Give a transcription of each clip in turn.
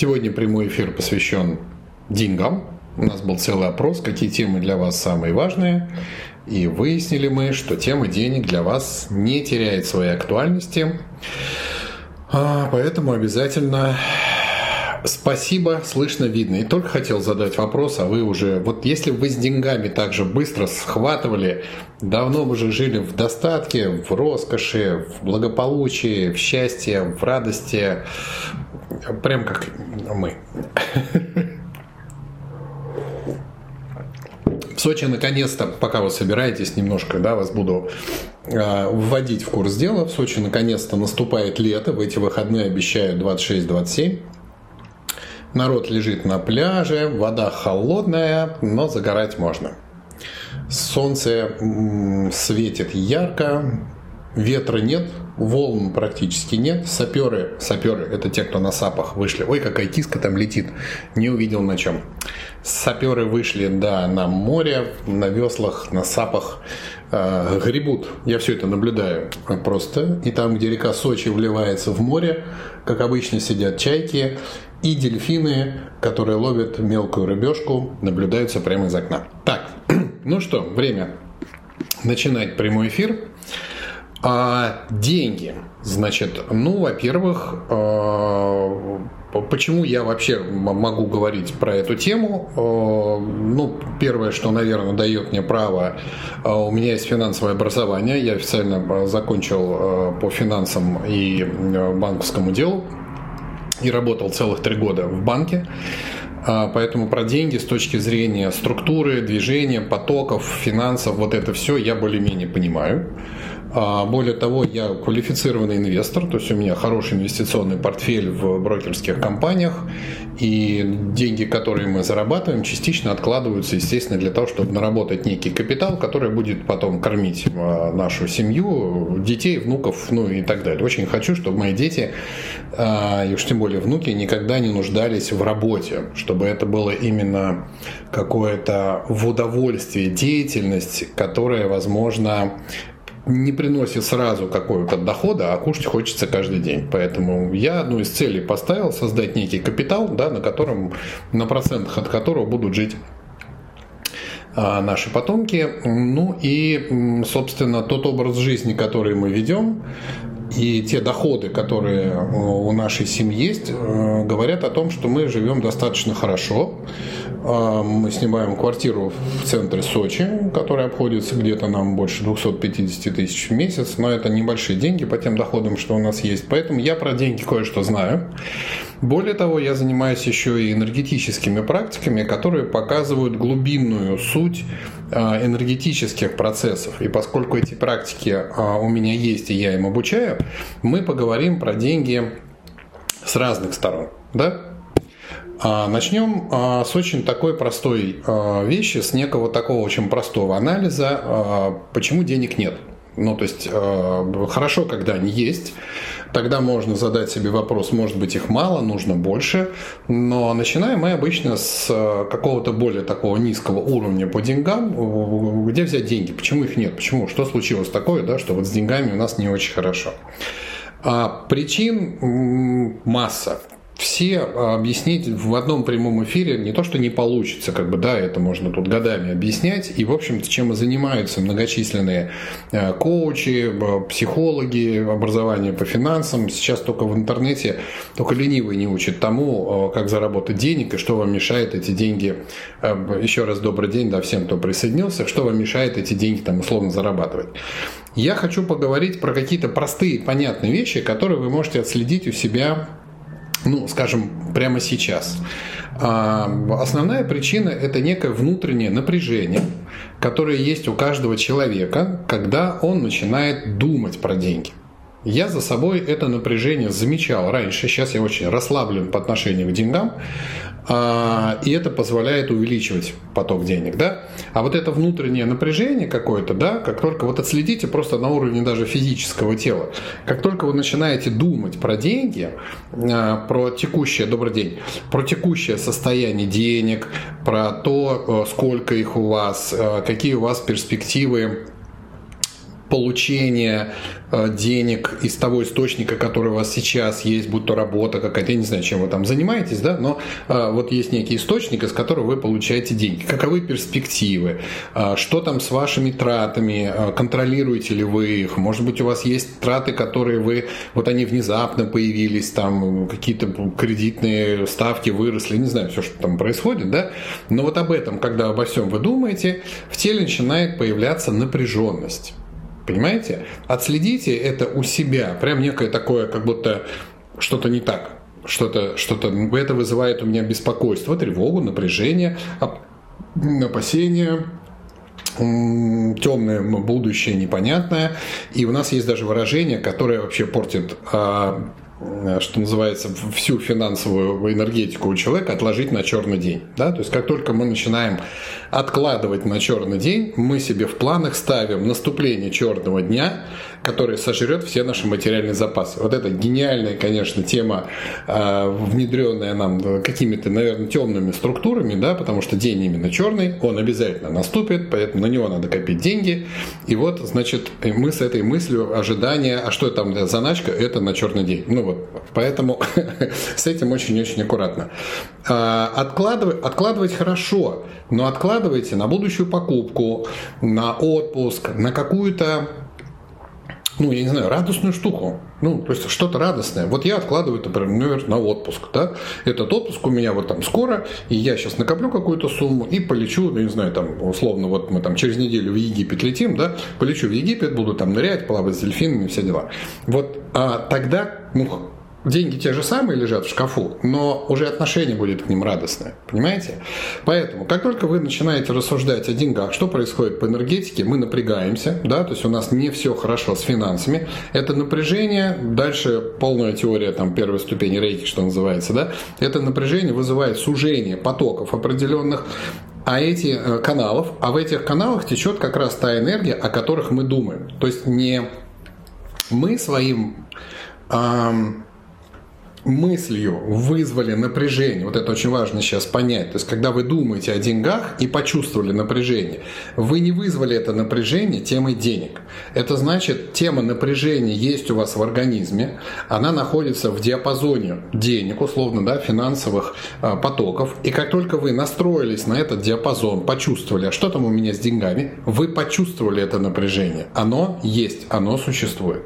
Сегодня прямой эфир посвящен деньгам. У нас был целый опрос, какие темы для вас самые важные. И выяснили мы, что тема денег для вас не теряет своей актуальности. А, поэтому обязательно Спасибо, слышно, видно. И только хотел задать вопрос, а вы уже... Вот если вы с деньгами так же быстро схватывали, давно бы же жили в достатке, в роскоши, в благополучии, в счастье, в радости, прям как мы. В Сочи наконец-то, пока вы собираетесь немножко, да, вас буду э, вводить в курс дела. В Сочи наконец-то наступает лето. В эти выходные обещают 26-27. Народ лежит на пляже, вода холодная, но загорать можно. Солнце светит ярко, ветра нет, волн практически нет. Саперы, саперы, это те, кто на сапах вышли. Ой, какая киска там летит, не увидел на чем. Саперы вышли, да, на море, на веслах, на сапах, э, гребут. Я все это наблюдаю просто. И там, где река Сочи вливается в море, как обычно сидят чайки, и дельфины, которые ловят мелкую рыбешку, наблюдаются прямо из окна. Так, ну что, время начинать прямой эфир. А деньги. Значит, ну, во-первых, а, почему я вообще могу говорить про эту тему? А, ну, первое, что, наверное, дает мне право, а, у меня есть финансовое образование, я официально закончил по финансам и банковскому делу и работал целых три года в банке. А, поэтому про деньги с точки зрения структуры, движения, потоков, финансов, вот это все я более-менее понимаю. А, более того, я квалифицированный инвестор, то есть у меня хороший инвестиционный портфель в брокерских компаниях, и деньги, которые мы зарабатываем, частично откладываются, естественно, для того, чтобы наработать некий капитал, который будет потом кормить а, нашу семью, детей, внуков, ну и так далее. Очень хочу, чтобы мои дети, а, и уж тем более внуки, никогда не нуждались в работе, чтобы это было именно какое-то в удовольствие деятельность, которая, возможно, не приносит сразу какого-то дохода, а кушать хочется каждый день. Поэтому я одну из целей поставил создать некий капитал, да, на котором, на процентах от которого будут жить а, наши потомки. Ну и, собственно, тот образ жизни, который мы ведем, и те доходы, которые э, у нашей семьи есть, э, говорят о том, что мы живем достаточно хорошо. А, мы снимаем квартиру в центре Сочи, которая обходится где-то нам больше 250 тысяч в месяц, но это небольшие деньги по тем доходам, что у нас есть. Поэтому я про деньги кое-что знаю. Более того, я занимаюсь еще и энергетическими практиками, которые показывают глубинную суть а, энергетических процессов. И поскольку эти практики а, у меня есть и я им обучаю, мы поговорим про деньги с разных сторон. Да? А, начнем с очень такой простой вещи, с некого такого очень простого анализа, почему денег нет. Ну, то есть хорошо, когда они есть, Тогда можно задать себе вопрос, может быть их мало, нужно больше. Но начинаем мы обычно с э, какого-то более такого низкого уровня по деньгам. Где взять деньги? Почему их нет? Почему? Что случилось такое, да, что вот с деньгами у нас не очень хорошо? А причин масса все а, объяснить в одном прямом эфире не то, что не получится, как бы, да, это можно тут годами объяснять. И, в общем-то, чем и занимаются многочисленные а, коучи, психологи, образование по финансам. Сейчас только в интернете, только ленивый не учит тому, а, как заработать денег и что вам мешает эти деньги. Еще раз добрый день, да, всем, кто присоединился. Что вам мешает эти деньги там условно зарабатывать. Я хочу поговорить про какие-то простые, понятные вещи, которые вы можете отследить у себя ну, скажем, прямо сейчас. А, основная причина – это некое внутреннее напряжение, которое есть у каждого человека, когда он начинает думать про деньги. Я за собой это напряжение замечал раньше, сейчас я очень расслаблен по отношению к деньгам, а, и это позволяет увеличивать поток денег, да. А вот это внутреннее напряжение какое-то, да, как только вот отследите просто на уровне даже физического тела, как только вы начинаете думать про деньги, а, про текущее, добрый день, про текущее состояние денег, про то, э, сколько их у вас, э, какие у вас перспективы получения э, денег из того источника, который у вас сейчас есть, будь то работа какая-то, я не знаю, чем вы там занимаетесь, да, но э, вот есть некий источник, из которого вы получаете деньги. Каковы перспективы? Э, что там с вашими тратами? Контролируете ли вы их? Может быть, у вас есть траты, которые вы, вот они внезапно появились, там какие-то кредитные ставки выросли, не знаю, все, что там происходит, да, но вот об этом, когда обо всем вы думаете, в теле начинает появляться напряженность. Понимаете? Отследите это у себя. Прям некое такое, как будто что-то не так. Что-то, что-то, это вызывает у меня беспокойство, тревогу, напряжение, опасение, темное будущее непонятное. И у нас есть даже выражение, которое вообще портит а, что называется, всю финансовую энергетику у человека отложить на черный день. Да? То есть как только мы начинаем откладывать на черный день, мы себе в планах ставим наступление черного дня, который сожрет все наши материальные запасы. Вот это гениальная, конечно, тема, а, внедренная нам какими-то, наверное, темными структурами, да, потому что день именно черный, он обязательно наступит, поэтому на него надо копить деньги. И вот, значит, мы с этой мыслью ожидания, а что там для заначка, это на черный день. Ну вот, поэтому с этим очень-очень аккуратно. А, откладывать, откладывать хорошо, но откладывайте на будущую покупку, на отпуск, на какую-то ну, я не знаю, радостную штуку. Ну, то есть что-то радостное. Вот я откладываю, например, на отпуск. Да? Этот отпуск у меня вот там скоро, и я сейчас накоплю какую-то сумму и полечу, ну, не знаю, там, условно, вот мы там через неделю в Египет летим, да, полечу в Египет, буду там нырять, плавать с дельфинами, все дела. Вот а тогда, ну, деньги те же самые лежат в шкафу, но уже отношение будет к ним радостное. Понимаете? Поэтому, как только вы начинаете рассуждать о деньгах, что происходит по энергетике, мы напрягаемся, да, то есть у нас не все хорошо с финансами. Это напряжение, дальше полная теория там первой ступени рейки, что называется, да, это напряжение вызывает сужение потоков определенных, а эти э, каналов, а в этих каналах течет как раз та энергия, о которых мы думаем. То есть не мы своим эм, мыслью вызвали напряжение, вот это очень важно сейчас понять, то есть когда вы думаете о деньгах и почувствовали напряжение, вы не вызвали это напряжение темой денег. Это значит, тема напряжения есть у вас в организме, она находится в диапазоне денег, условно, да, финансовых э, потоков, и как только вы настроились на этот диапазон, почувствовали, а что там у меня с деньгами, вы почувствовали это напряжение. Оно есть, оно существует.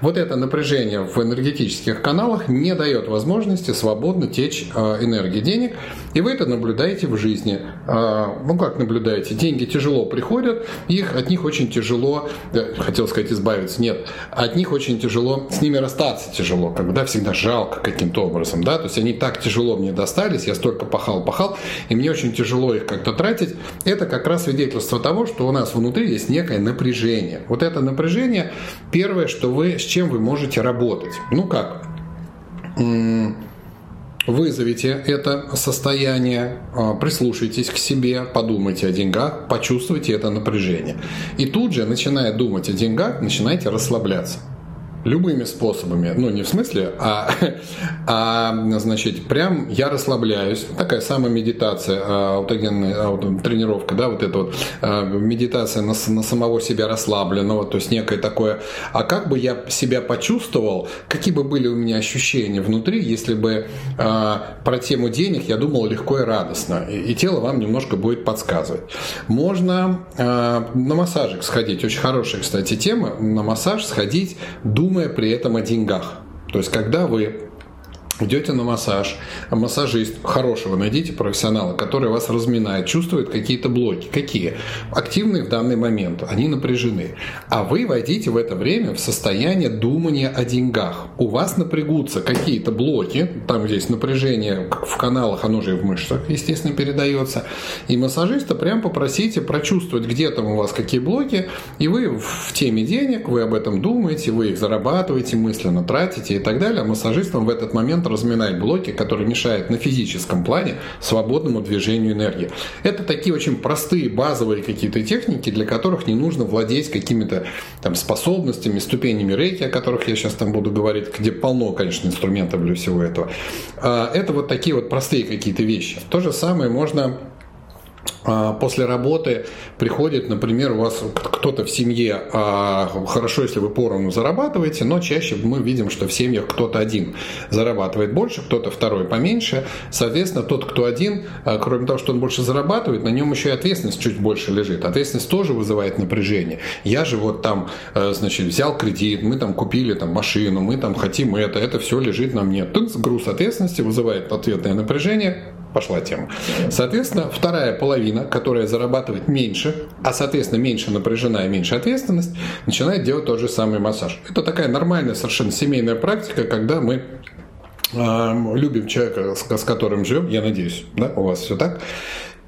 Вот это напряжение в энергетических каналах не дает дает возможности свободно течь э, энергии денег, и вы это наблюдаете в жизни. Э, ну как наблюдаете? Деньги тяжело приходят, их, от них очень тяжело, хотел сказать избавиться, нет, от них очень тяжело, с ними расстаться тяжело, как бы, да, всегда жалко каким-то образом, да, то есть они так тяжело мне достались, я столько пахал-пахал, и мне очень тяжело их как-то тратить. Это как раз свидетельство того, что у нас внутри есть некое напряжение. Вот это напряжение, первое, что вы, с чем вы можете работать. Ну как? Вызовите это состояние, а, прислушайтесь к себе, подумайте о деньгах, почувствуйте это напряжение. И тут же, начиная думать о деньгах, начинайте расслабляться любыми способами. Ну, не в смысле, а, а значит, прям я расслабляюсь. Такая самая медитация, а, аутогенная а, тренировка, да, вот эта вот а, медитация на, на самого себя расслабленного, то есть некое такое, а как бы я себя почувствовал, какие бы были у меня ощущения внутри, если бы а, про тему денег я думал легко и радостно, и, и тело вам немножко будет подсказывать. Можно а, на массажик сходить, очень хорошая, кстати, тема, на массаж сходить, думать думая при этом о деньгах. То есть, когда вы идете на массаж, а массажист хорошего найдите профессионала, который вас разминает, чувствует какие-то блоки. Какие? Активные в данный момент, они напряжены. А вы войдите в это время в состояние думания о деньгах. У вас напрягутся какие-то блоки, там здесь напряжение в каналах, оно же и в мышцах, естественно, передается. И массажиста прям попросите прочувствовать, где там у вас какие блоки, и вы в теме денег, вы об этом думаете, вы их зарабатываете, мысленно тратите и так далее. А массажист в этот момент момент разминать блоки, которые мешают на физическом плане свободному движению энергии. Это такие очень простые базовые какие-то техники, для которых не нужно владеть какими-то там способностями, ступенями рейки, о которых я сейчас там буду говорить, где полно, конечно, инструментов для всего этого. А, это вот такие вот простые какие-то вещи. То же самое можно после работы приходит, например, у вас кто-то в семье, а, хорошо, если вы поровну зарабатываете, но чаще мы видим, что в семьях кто-то один зарабатывает больше, кто-то второй поменьше. Соответственно, тот, кто один, а, кроме того, что он больше зарабатывает, на нем еще и ответственность чуть больше лежит. Ответственность тоже вызывает напряжение. Я же вот там, значит, взял кредит, мы там купили там машину, мы там хотим это, это все лежит на мне. Тут груз ответственности вызывает ответное напряжение, пошла тема. Соответственно, вторая половина, которая зарабатывает меньше, а соответственно меньше напряжена и меньше ответственность, начинает делать тот же самый массаж. Это такая нормальная совершенно семейная практика, когда мы любим человека, с которым живем, я надеюсь, да, у вас все так,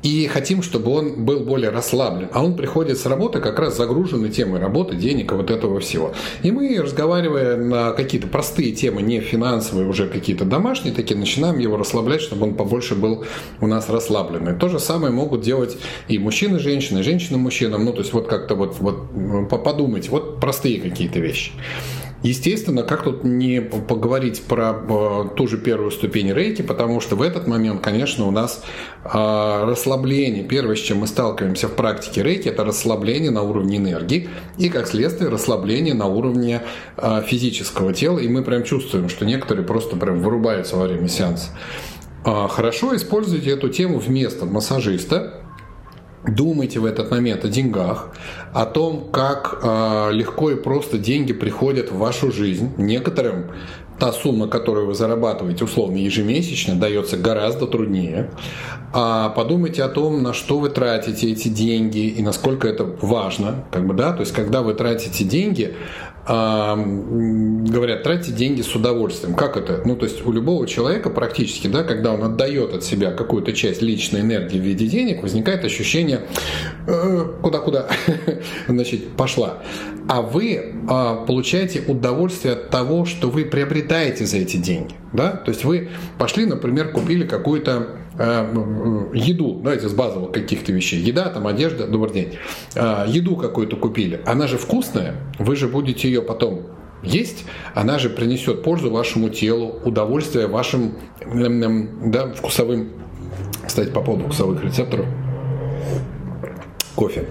и хотим, чтобы он был более расслаблен. А он приходит с работы как раз загруженный темой работы, денег и вот этого всего. И мы, разговаривая на какие-то простые темы, не финансовые, уже какие-то домашние, такие, начинаем его расслаблять, чтобы он побольше был у нас расслабленный. То же самое могут делать и мужчины, женщины, и женщины, мужчинам. Ну, то есть вот как-то вот, вот подумайте, вот простые какие-то вещи. Естественно, как тут не поговорить про э, ту же первую ступень рейки, потому что в этот момент, конечно, у нас э, расслабление. Первое, с чем мы сталкиваемся в практике рейки, это расслабление на уровне энергии и, как следствие, расслабление на уровне э, физического тела. И мы прям чувствуем, что некоторые просто прям вырубаются во время сеанса. Хорошо используйте эту тему вместо массажиста, Думайте в этот момент о деньгах, о том, как э, легко и просто деньги приходят в вашу жизнь. Некоторым та сумма, которую вы зарабатываете условно ежемесячно, дается гораздо труднее. А подумайте о том, на что вы тратите эти деньги и насколько это важно. Как бы, да? То есть, когда вы тратите деньги, говорят, тратьте деньги с удовольствием. Как это? Ну, то есть у любого человека практически, да, когда он отдает от себя какую-то часть личной энергии в виде денег, возникает ощущение «Э, куда-куда, значит, пошла. А вы а, получаете удовольствие от того, что вы приобретаете за эти деньги. Да? То есть вы пошли, например, купили какую-то еду, давайте с базовых каких-то вещей, еда, там одежда, добрый день, э, еду какую-то купили, она же вкусная, вы же будете ее потом есть, она же принесет пользу вашему телу, удовольствие вашим да, вкусовым, кстати, по поводу вкусовых рецепторов, кофе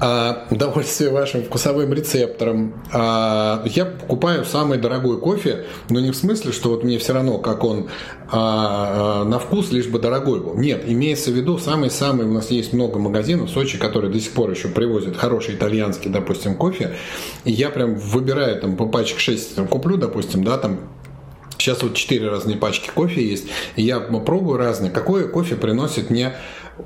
а, удовольствие вашим вкусовым рецепторам. А, я покупаю самый дорогой кофе, но не в смысле, что вот мне все равно, как он а, а, на вкус, лишь бы дорогой был. Нет, имеется в виду самый-самый, у нас есть много магазинов в Сочи, которые до сих пор еще привозят хороший итальянский, допустим, кофе. И я прям выбираю там по пачке 6 там, куплю, допустим, да, там Сейчас вот четыре разные пачки кофе есть, и я пробую разные. Какое кофе приносит мне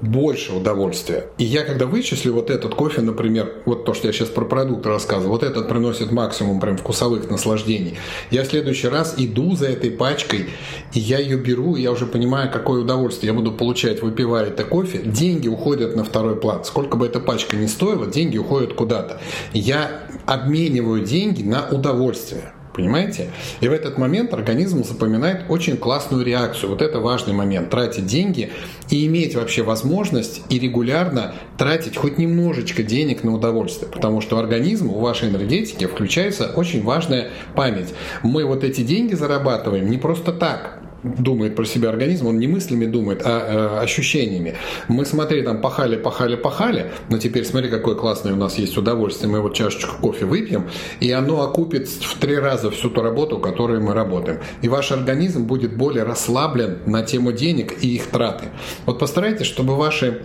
больше удовольствия. И я когда вычислю вот этот кофе, например, вот то, что я сейчас про продукт рассказывал, вот этот приносит максимум прям вкусовых наслаждений, я в следующий раз иду за этой пачкой, и я ее беру, и я уже понимаю, какое удовольствие я буду получать, выпивая это кофе. Деньги уходят на второй план. Сколько бы эта пачка ни стоила, деньги уходят куда-то. Я обмениваю деньги на удовольствие. Понимаете? И в этот момент организм запоминает очень классную реакцию. Вот это важный момент. Тратить деньги и иметь вообще возможность и регулярно тратить хоть немножечко денег на удовольствие. Потому что у организма, у вашей энергетики включается очень важная память. Мы вот эти деньги зарабатываем не просто так думает про себя организм, он не мыслями думает, а э, ощущениями. Мы, смотри, там пахали, пахали, пахали, но теперь смотри, какое классное у нас есть удовольствие. Мы вот чашечку кофе выпьем, и оно окупит в три раза всю ту работу, которую мы работаем. И ваш организм будет более расслаблен на тему денег и их траты. Вот постарайтесь, чтобы ваши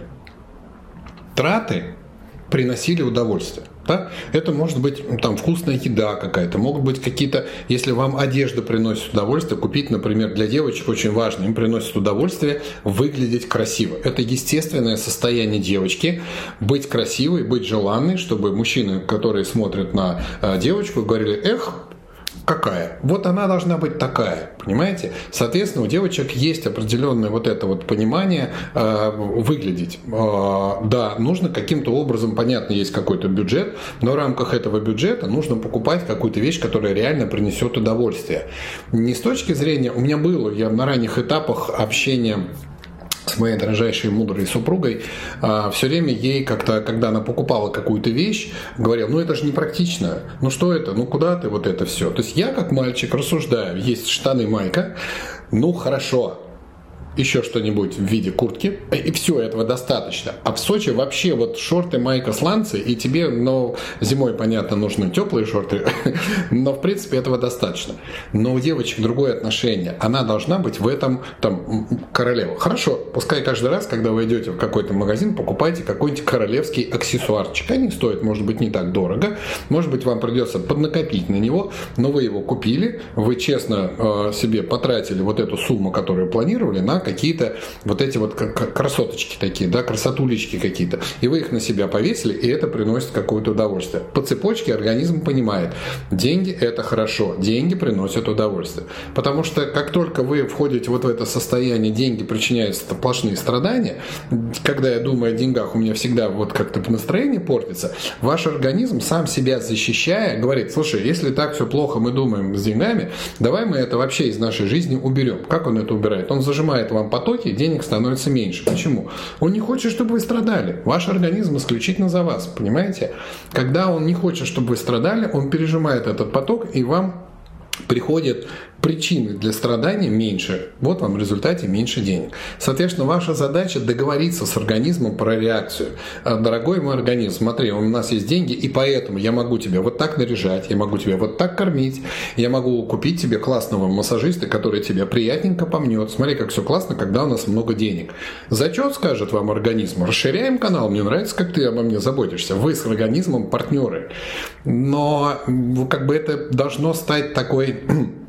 траты приносили удовольствие. Да? Это может быть там вкусная еда какая-то, могут быть какие-то, если вам одежда приносит удовольствие, купить, например, для девочек очень важно, им приносит удовольствие выглядеть красиво. Это естественное состояние девочки, быть красивой, быть желанной, чтобы мужчины, которые смотрят на э, девочку, говорили, эх, какая. Вот она должна быть такая, понимаете? Соответственно, у девочек есть определенное вот это вот понимание э, выглядеть. Э, да, нужно каким-то образом, понятно, есть какой-то бюджет, но в рамках этого бюджета нужно покупать какую-то вещь, которая реально принесет удовольствие. Не с точки зрения, у меня было, я на ранних этапах общения с моей дрожайшей мудрой супругой, а, все время ей как-то, когда она покупала какую-то вещь, говорил, ну это же непрактично, ну что это, ну куда ты вот это все. То есть я как мальчик рассуждаю, есть штаны майка, ну хорошо, еще что-нибудь в виде куртки, и все, этого достаточно. А в Сочи вообще вот шорты, майка, сланцы, и тебе, ну, зимой, понятно, нужны теплые шорты, но в принципе этого достаточно. Но у девочек другое отношение. Она должна быть в этом, там, королева. Хорошо, пускай каждый раз, когда вы идете в какой-то магазин, покупайте какой-нибудь королевский аксессуарчик. Они стоят, может быть, не так дорого, может быть, вам придется поднакопить на него, но вы его купили, вы честно э, себе потратили вот эту сумму, которую планировали, на какие-то вот эти вот красоточки такие, да, красотулечки какие-то. И вы их на себя повесили, и это приносит какое-то удовольствие. По цепочке организм понимает, деньги это хорошо, деньги приносят удовольствие. Потому что как только вы входите вот в это состояние, деньги причиняют сплошные страдания, когда я думаю о деньгах, у меня всегда вот как-то настроение портится, ваш организм сам себя защищая, говорит, слушай, если так все плохо мы думаем с деньгами, давай мы это вообще из нашей жизни уберем. Как он это убирает? Он зажимает вам потоки, денег становится меньше. Почему? Он не хочет, чтобы вы страдали. Ваш организм исключительно за вас, понимаете? Когда он не хочет, чтобы вы страдали, он пережимает этот поток, и вам приходит причины для страдания меньше. Вот вам в результате меньше денег. Соответственно, ваша задача договориться с организмом про реакцию. «А, дорогой мой организм, смотри, у нас есть деньги, и поэтому я могу тебя вот так наряжать, я могу тебя вот так кормить, я могу купить тебе классного массажиста, который тебя приятненько помнет. Смотри, как все классно, когда у нас много денег. Зачет скажет вам организм. Расширяем канал, мне нравится, как ты обо мне заботишься. Вы с организмом партнеры. Но как бы это должно стать такой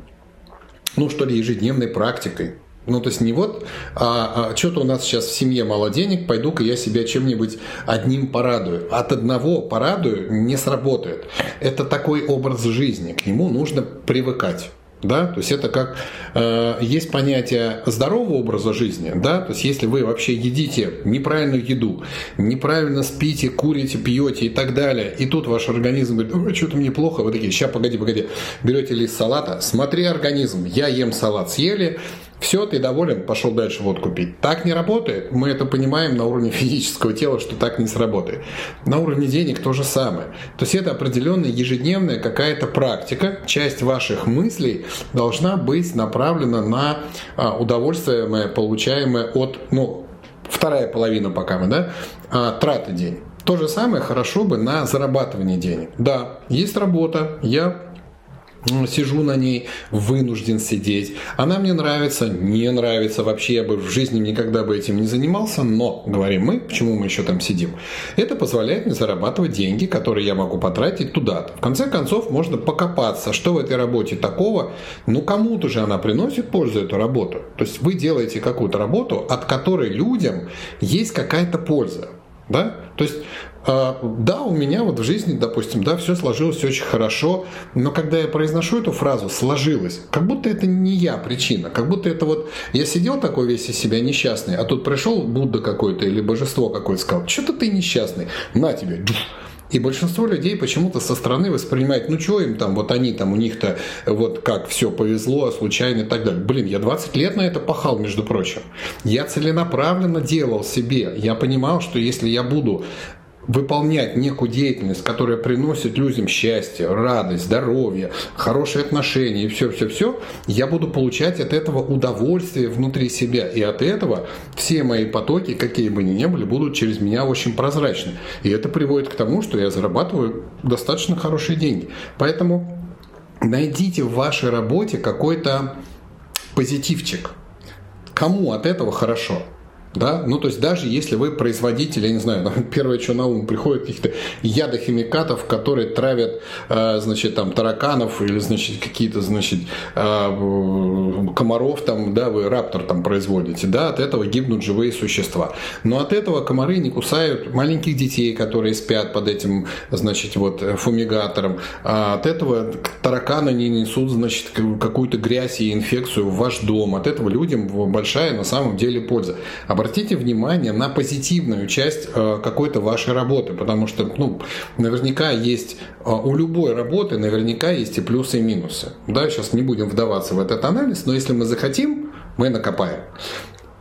ну что ли, ежедневной практикой. Ну, то есть не вот, а, а что-то у нас сейчас в семье мало денег, пойду-ка я себя чем-нибудь одним порадую. От одного порадую не сработает. Это такой образ жизни, к нему нужно привыкать. Да? То есть это как э, есть понятие здорового образа жизни, да, то есть если вы вообще едите неправильную еду, неправильно спите, курите, пьете и так далее, и тут ваш организм говорит, ой, что-то мне плохо, вы такие, сейчас, погоди, погоди, берете лист салата, смотри организм, я ем салат, съели, все, ты доволен, пошел дальше водку пить. Так не работает. Мы это понимаем на уровне физического тела, что так не сработает. На уровне денег то же самое. То есть это определенная ежедневная какая-то практика. Часть ваших мыслей должна быть направлена на а, удовольствие, получаемое от, ну, вторая половина пока мы, да, а, траты денег. То же самое хорошо бы на зарабатывание денег. Да, есть работа, я сижу на ней, вынужден сидеть. Она мне нравится, не нравится, вообще я бы в жизни никогда бы этим не занимался, но, говорим мы, почему мы еще там сидим, это позволяет мне зарабатывать деньги, которые я могу потратить туда-то. В конце концов, можно покопаться, что в этой работе такого, ну кому-то же она приносит пользу, эту работу. То есть вы делаете какую-то работу, от которой людям есть какая-то польза. Да? То есть а, да, у меня вот в жизни, допустим, да, все сложилось очень хорошо, но когда я произношу эту фразу «сложилось», как будто это не я причина, как будто это вот я сидел такой весь из себя несчастный, а тут пришел Будда какой-то или божество какое-то сказал, что-то ты несчастный, на тебе, и большинство людей почему-то со стороны воспринимают, ну что им там, вот они там, у них-то вот как все повезло, случайно и так далее. Блин, я 20 лет на это пахал, между прочим. Я целенаправленно делал себе. Я понимал, что если я буду выполнять некую деятельность, которая приносит людям счастье, радость, здоровье, хорошие отношения и все-все-все, я буду получать от этого удовольствие внутри себя. И от этого все мои потоки, какие бы они ни были, будут через меня очень прозрачны. И это приводит к тому, что я зарабатываю достаточно хорошие деньги. Поэтому найдите в вашей работе какой-то позитивчик. Кому от этого хорошо? Да? Ну, то есть даже если вы производитель, я не знаю, первое, что на ум приходит, каких-то ядохимикатов, которые травят, э, значит, там, тараканов или, значит, какие-то, значит, э, комаров, там, да, вы раптор там производите, да, от этого гибнут живые существа. Но от этого комары не кусают маленьких детей, которые спят под этим, значит, вот, фумигатором. А от этого тараканы не несут, значит, какую-то грязь и инфекцию в ваш дом. От этого людям большая на самом деле польза обратите внимание на позитивную часть э, какой-то вашей работы, потому что ну, наверняка есть э, у любой работы наверняка есть и плюсы, и минусы. Да, сейчас не будем вдаваться в этот анализ, но если мы захотим, мы накопаем.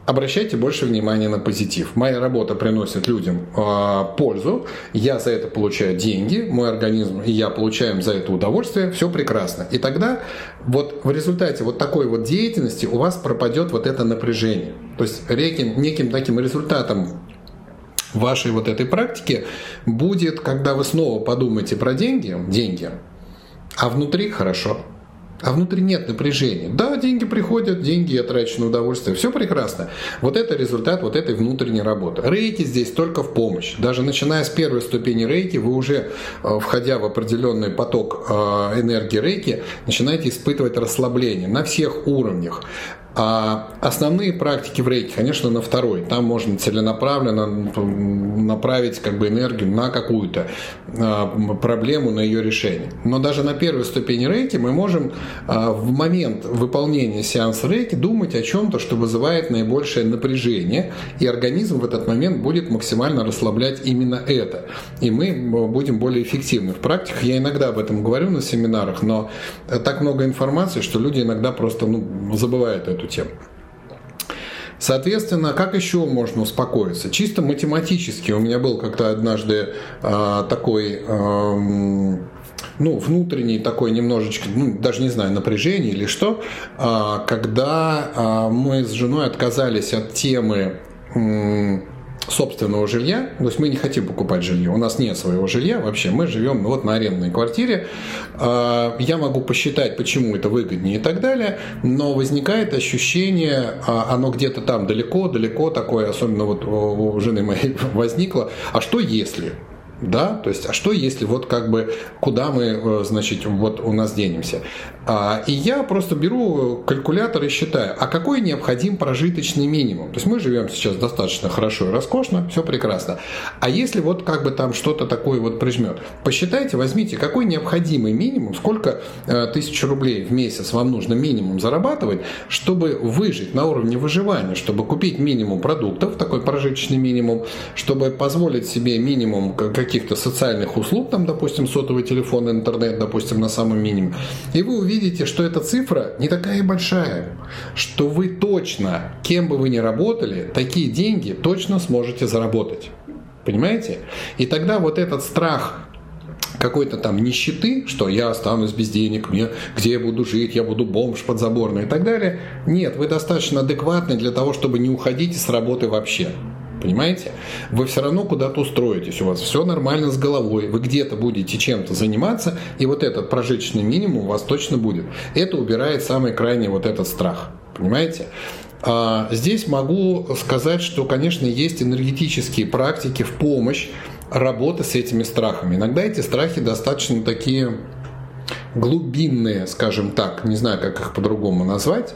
Обращайте больше внимания на позитив. Моя работа приносит людям э, пользу, я за это получаю деньги, мой организм и я получаем за это удовольствие, все прекрасно. И тогда вот в результате вот такой вот деятельности у вас пропадет вот это напряжение. То есть неким, неким таким результатом вашей вот этой практики будет, когда вы снова подумаете про деньги, деньги, а внутри хорошо – а внутри нет напряжения. Да, деньги приходят, деньги я трачу на удовольствие, все прекрасно. Вот это результат вот этой внутренней работы. Рейки здесь только в помощь. Даже начиная с первой ступени рейки, вы уже, э, входя в определенный поток э, энергии рейки, начинаете испытывать расслабление на всех уровнях. А основные практики в рейке, конечно, на второй. Там можно целенаправленно направить как бы энергию на какую-то а, проблему, на ее решение. Но даже на первой ступени рейки мы можем а, в момент выполнения сеанса рейки думать о чем-то, что вызывает наибольшее напряжение, и организм в этот момент будет максимально расслаблять именно это. И мы будем более эффективны. В практиках я иногда об этом говорю на семинарах, но так много информации, что люди иногда просто ну, забывают эту эту тему. Соответственно, как еще можно успокоиться? Чисто математически у меня был как-то однажды э, такой э, ну, внутренний такой немножечко, ну, даже не знаю, напряжение или что, э, когда э, мы с женой отказались от темы собственного жилья, то есть мы не хотим покупать жилье, у нас нет своего жилья вообще, мы живем ну, вот на арендной квартире, а, я могу посчитать, почему это выгоднее и так далее, но возникает ощущение, а, оно где-то там далеко, далеко такое, особенно вот у жены моей возникло, а что если? Да, то есть, а что если вот как бы, куда мы, э, значит, вот у нас денемся? А, и я просто беру калькулятор и считаю, а какой необходим прожиточный минимум? То есть мы живем сейчас достаточно хорошо и роскошно, все прекрасно. А если вот как бы там что-то такое вот прижмет, посчитайте, возьмите, какой необходимый минимум, сколько э, тысяч рублей в месяц вам нужно минимум зарабатывать, чтобы выжить на уровне выживания, чтобы купить минимум продуктов, такой прожиточный минимум, чтобы позволить себе минимум каких-то социальных услуг, там, допустим, сотовый телефон, интернет, допустим, на самом минимуме. И вы увидите, видите, что эта цифра не такая большая, что вы точно, кем бы вы ни работали, такие деньги точно сможете заработать. Понимаете? И тогда вот этот страх какой-то там нищеты, что я останусь без денег, мне, где я буду жить, я буду бомж подзаборный и так далее. Нет, вы достаточно адекватны для того, чтобы не уходить с работы вообще. Понимаете? Вы все равно куда-то устроитесь, у вас все нормально с головой, вы где-то будете чем-то заниматься, и вот этот прожиточный минимум у вас точно будет. Это убирает самый крайний вот этот страх. Понимаете? А здесь могу сказать, что, конечно, есть энергетические практики в помощь работы с этими страхами. Иногда эти страхи достаточно такие глубинные, скажем так, не знаю, как их по-другому назвать,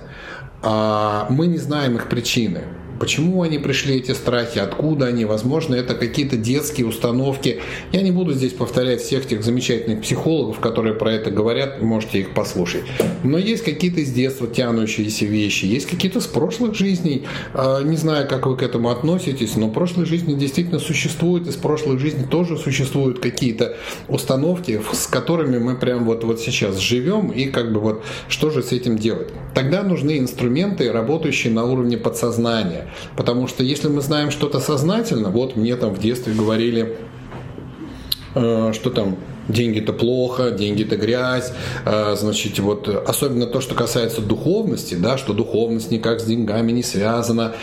а мы не знаем их причины. Почему они пришли, эти страхи, откуда они, возможно, это какие-то детские установки. Я не буду здесь повторять всех тех замечательных психологов, которые про это говорят, можете их послушать. Но есть какие-то из детства тянущиеся вещи, есть какие-то с прошлых жизней. А, не знаю, как вы к этому относитесь, но прошлые жизни действительно существуют, из прошлых жизней тоже существуют какие-то установки, с которыми мы прям вот, вот сейчас живем, и как бы вот что же с этим делать. Тогда нужны инструменты, работающие на уровне подсознания. Потому что если мы знаем что-то сознательно, вот мне там в детстве говорили, э, что там деньги-то плохо, деньги-то грязь, э, значит, вот особенно то, что касается духовности, да, что духовность никак с деньгами не связана,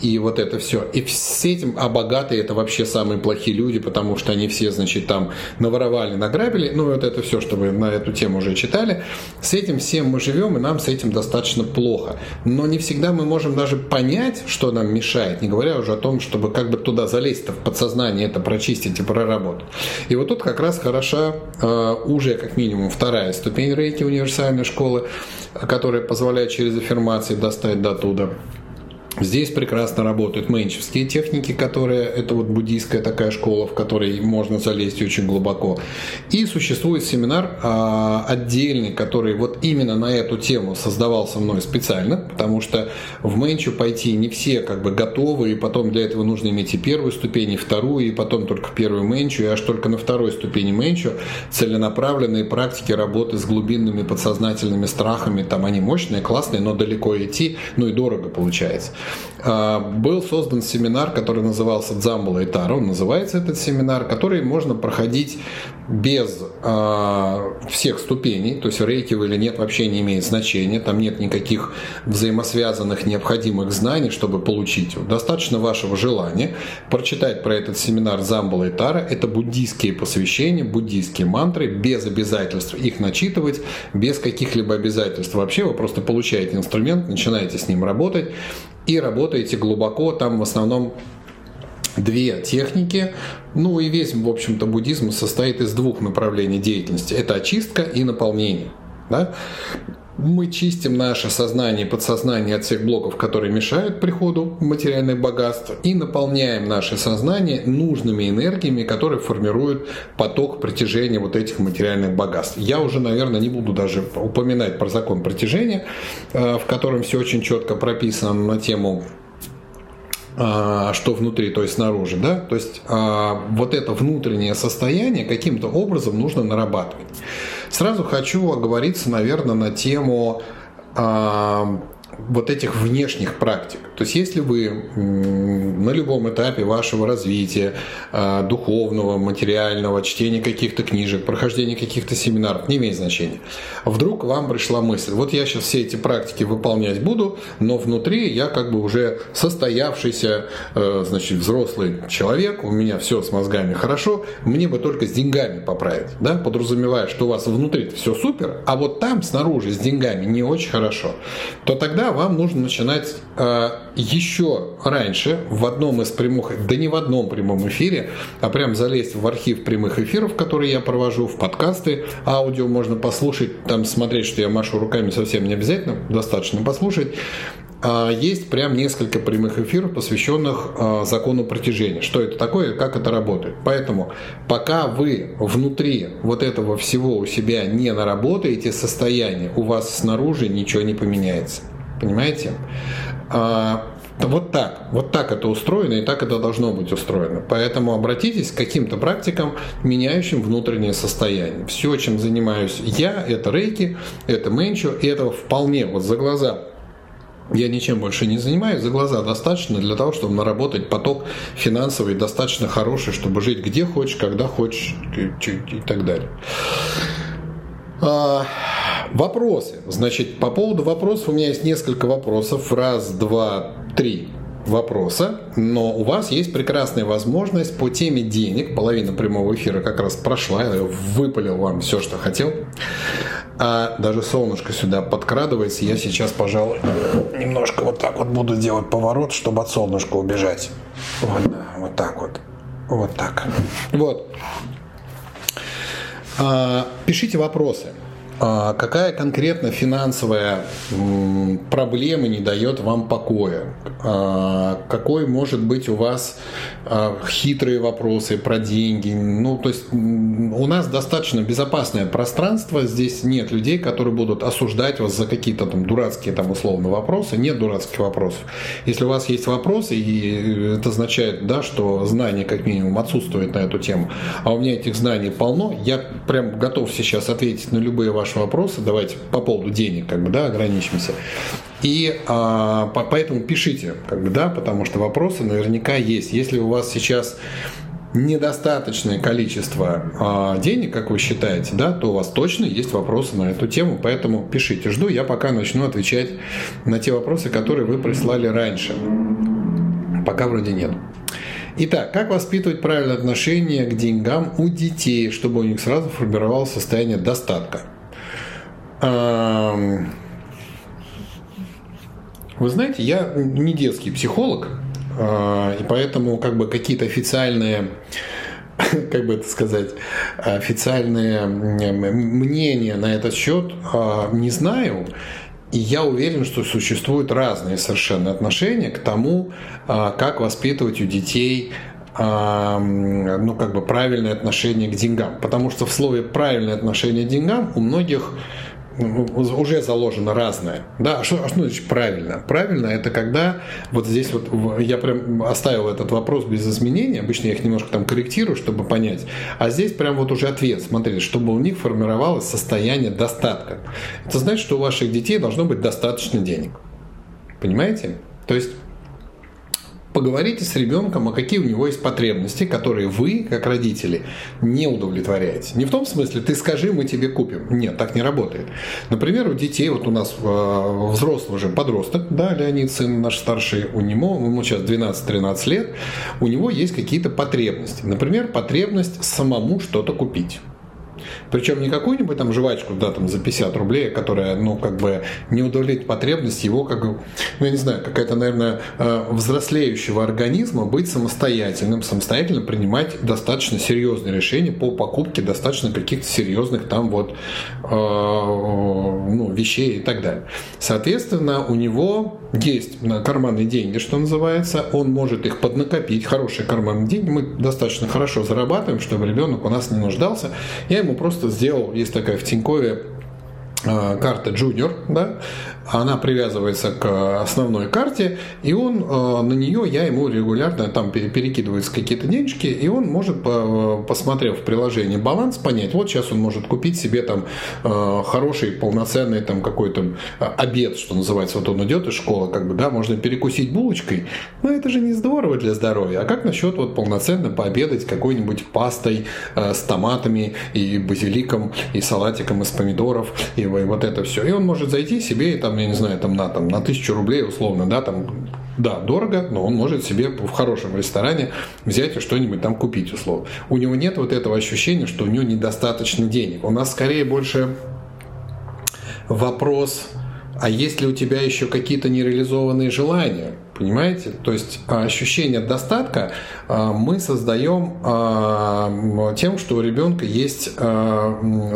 и вот это все. И с этим, а богатые это вообще самые плохие люди, потому что они все, значит, там наворовали, награбили, ну вот это все, что вы на эту тему уже читали. С этим всем мы живем, и нам с этим достаточно плохо. Но не всегда мы можем даже понять, что нам мешает, не говоря уже о том, чтобы как бы туда залезть в подсознание, это прочистить и проработать. И вот тут как раз хороша Э, уже как минимум вторая ступень рейки универсальной школы, которая позволяет через аффирмации достать до туда. Здесь прекрасно работают менчевские техники, которые это вот буддийская такая школа, в которой можно залезть очень глубоко. И существует семинар а, отдельный, который вот именно на эту тему создавался мной специально, потому что в менчу пойти не все как бы готовы, и потом для этого нужно иметь и первую ступень, и вторую, и потом только первую менчу, и аж только на второй ступени менчу целенаправленные практики работы с глубинными подсознательными страхами, там они мощные, классные, но далеко идти, ну и дорого получается. А, был создан семинар, который назывался «Дзамбула и Тара». Он называется этот семинар, который можно проходить без э, всех ступеней, то есть рейки или нет вообще не имеет значения, там нет никаких взаимосвязанных необходимых знаний, чтобы получить его. Достаточно вашего желания прочитать про этот семинар Замбала и Тара. Это буддийские посвящения, буддийские мантры, без обязательств их начитывать, без каких-либо обязательств. Вообще вы просто получаете инструмент, начинаете с ним работать и работаете глубоко, там в основном две техники. Ну и весь, в общем-то, буддизм состоит из двух направлений деятельности. Это очистка и наполнение. Да? Мы чистим наше сознание и подсознание от всех блоков, которые мешают приходу материальных богатств, и наполняем наше сознание нужными энергиями, которые формируют поток притяжения вот этих материальных богатств. Я уже, наверное, не буду даже упоминать про закон притяжения, э, в котором все очень четко прописано на тему а, что внутри, то есть снаружи, да, то есть а, вот это внутреннее состояние каким-то образом нужно нарабатывать. Сразу хочу оговориться, наверное, на тему а, вот этих внешних практик. То есть если вы на любом этапе вашего развития, а, духовного, материального, чтения каких-то книжек, прохождения каких-то семинаров, не имеет значения, вдруг вам пришла мысль, вот я сейчас все эти практики выполнять буду, но внутри я как бы уже состоявшийся, э, значит, взрослый человек, у меня все с мозгами хорошо, мне бы только с деньгами поправить, да, подразумевая, что у вас внутри все супер, а вот там снаружи с деньгами не очень хорошо, то тогда вам нужно начинать э, еще раньше в одном из прямых, да не в одном прямом эфире, а прям залезть в архив прямых эфиров, которые я провожу, в подкасты, аудио можно послушать, там смотреть, что я машу руками совсем не обязательно, достаточно послушать. А, есть прям несколько прямых эфиров, посвященных а, закону притяжения. Что это такое, как это работает. Поэтому пока вы внутри вот этого всего у себя не наработаете состояние, у вас снаружи ничего не поменяется. Понимаете? А, вот так, вот так это устроено и так это должно быть устроено. Поэтому обратитесь к каким-то практикам, меняющим внутреннее состояние. Все, чем занимаюсь я, это рейки, это менчу, и этого вполне вот за глаза я ничем больше не занимаюсь, за глаза достаточно для того, чтобы наработать поток финансовый достаточно хороший, чтобы жить где хочешь, когда хочешь и, и так далее. А, вопросы. Значит, по поводу вопросов у меня есть несколько вопросов. Раз, два, три вопроса, но у вас есть прекрасная возможность по теме денег, половина прямого эфира как раз прошла, я выпалил вам все, что хотел, а даже солнышко сюда подкрадывается, я сейчас, пожалуй, немножко вот так вот буду делать поворот, чтобы от солнышка убежать. Вот, вот так вот, вот так. Вот. А, пишите вопросы. А какая конкретно финансовая проблема не дает вам покоя? А, какой может быть у вас а, хитрые вопросы про деньги? Ну, то есть у нас достаточно безопасное пространство, здесь нет людей, которые будут осуждать вас за какие-то там дурацкие там условно вопросы, нет дурацких вопросов. Если у вас есть вопросы, и это означает, да, что знание как минимум отсутствует на эту тему, а у меня этих знаний полно, я прям готов сейчас ответить на любые ваши ваши вопросы, давайте по поводу денег, как бы, да, ограничимся. И а, по, поэтому пишите, как бы, да, потому что вопросы наверняка есть. Если у вас сейчас недостаточное количество а, денег, как вы считаете, да, то у вас точно есть вопросы на эту тему, поэтому пишите. Жду, я пока начну отвечать на те вопросы, которые вы прислали раньше. Пока вроде нет. Итак, как воспитывать правильное отношение к деньгам у детей, чтобы у них сразу формировалось состояние достатка? Вы знаете, я не детский психолог, а, и поэтому как бы какие-то официальные как бы это сказать, официальные мнения на этот счет а, не знаю. И я уверен, что существуют разные совершенно отношения к тому, а, как воспитывать у детей ну, как бы правильное отношение к деньгам. Потому что в слове правильное отношение к деньгам у многих уже заложено разное. Да, что, а что значит правильно? Правильно это когда вот здесь вот я прям оставил этот вопрос без изменений, обычно я их немножко там корректирую, чтобы понять, а здесь прям вот уже ответ, смотрите, чтобы у них формировалось состояние достатка. Это значит, что у ваших детей должно быть достаточно денег. Понимаете? То есть Поговорите с ребенком, а какие у него есть потребности, которые вы, как родители, не удовлетворяете. Не в том смысле, ты скажи, мы тебе купим. Нет, так не работает. Например, у детей, вот у нас э, взрослый уже подросток, да, Леонид, сын наш старший, у него, ему сейчас 12-13 лет, у него есть какие-то потребности. Например, потребность самому что-то купить. Причем не какую-нибудь там жвачку, да, там за 50 рублей, которая, ну, как бы не удовлетворит потребность его, как бы, ну, я не знаю, какая-то, наверное, э, взрослеющего организма быть самостоятельным, самостоятельно принимать достаточно серьезные решения по покупке достаточно каких-то серьезных там вот, э, ну, вещей и так далее. Соответственно, у него есть карманные деньги, что называется, он может их поднакопить, хорошие карманные деньги, мы достаточно хорошо зарабатываем, чтобы ребенок у нас не нуждался. Я ему просто сделал, есть такая в Тинькове э, карта Junior, да, она привязывается к основной карте, и он э, на нее, я ему регулярно там перекидываются какие-то денежки, и он может, посмотрев в приложении баланс, понять, вот сейчас он может купить себе там э, хороший, полноценный там какой-то э, обед, что называется, вот он идет из школы, как бы, да, можно перекусить булочкой, но это же не здорово для здоровья, а как насчет вот полноценно пообедать какой-нибудь пастой с томатами и базиликом, и салатиком из помидоров, и вот это все, и он может зайти себе и там там, я не знаю, там на, там, на тысячу рублей условно, да, там, да, дорого, но он может себе в хорошем ресторане взять и что-нибудь там купить условно. У него нет вот этого ощущения, что у него недостаточно денег. У нас скорее больше вопрос, а есть ли у тебя еще какие-то нереализованные желания? Понимаете? То есть а, ощущение достатка а, мы создаем а, тем, что у ребенка есть,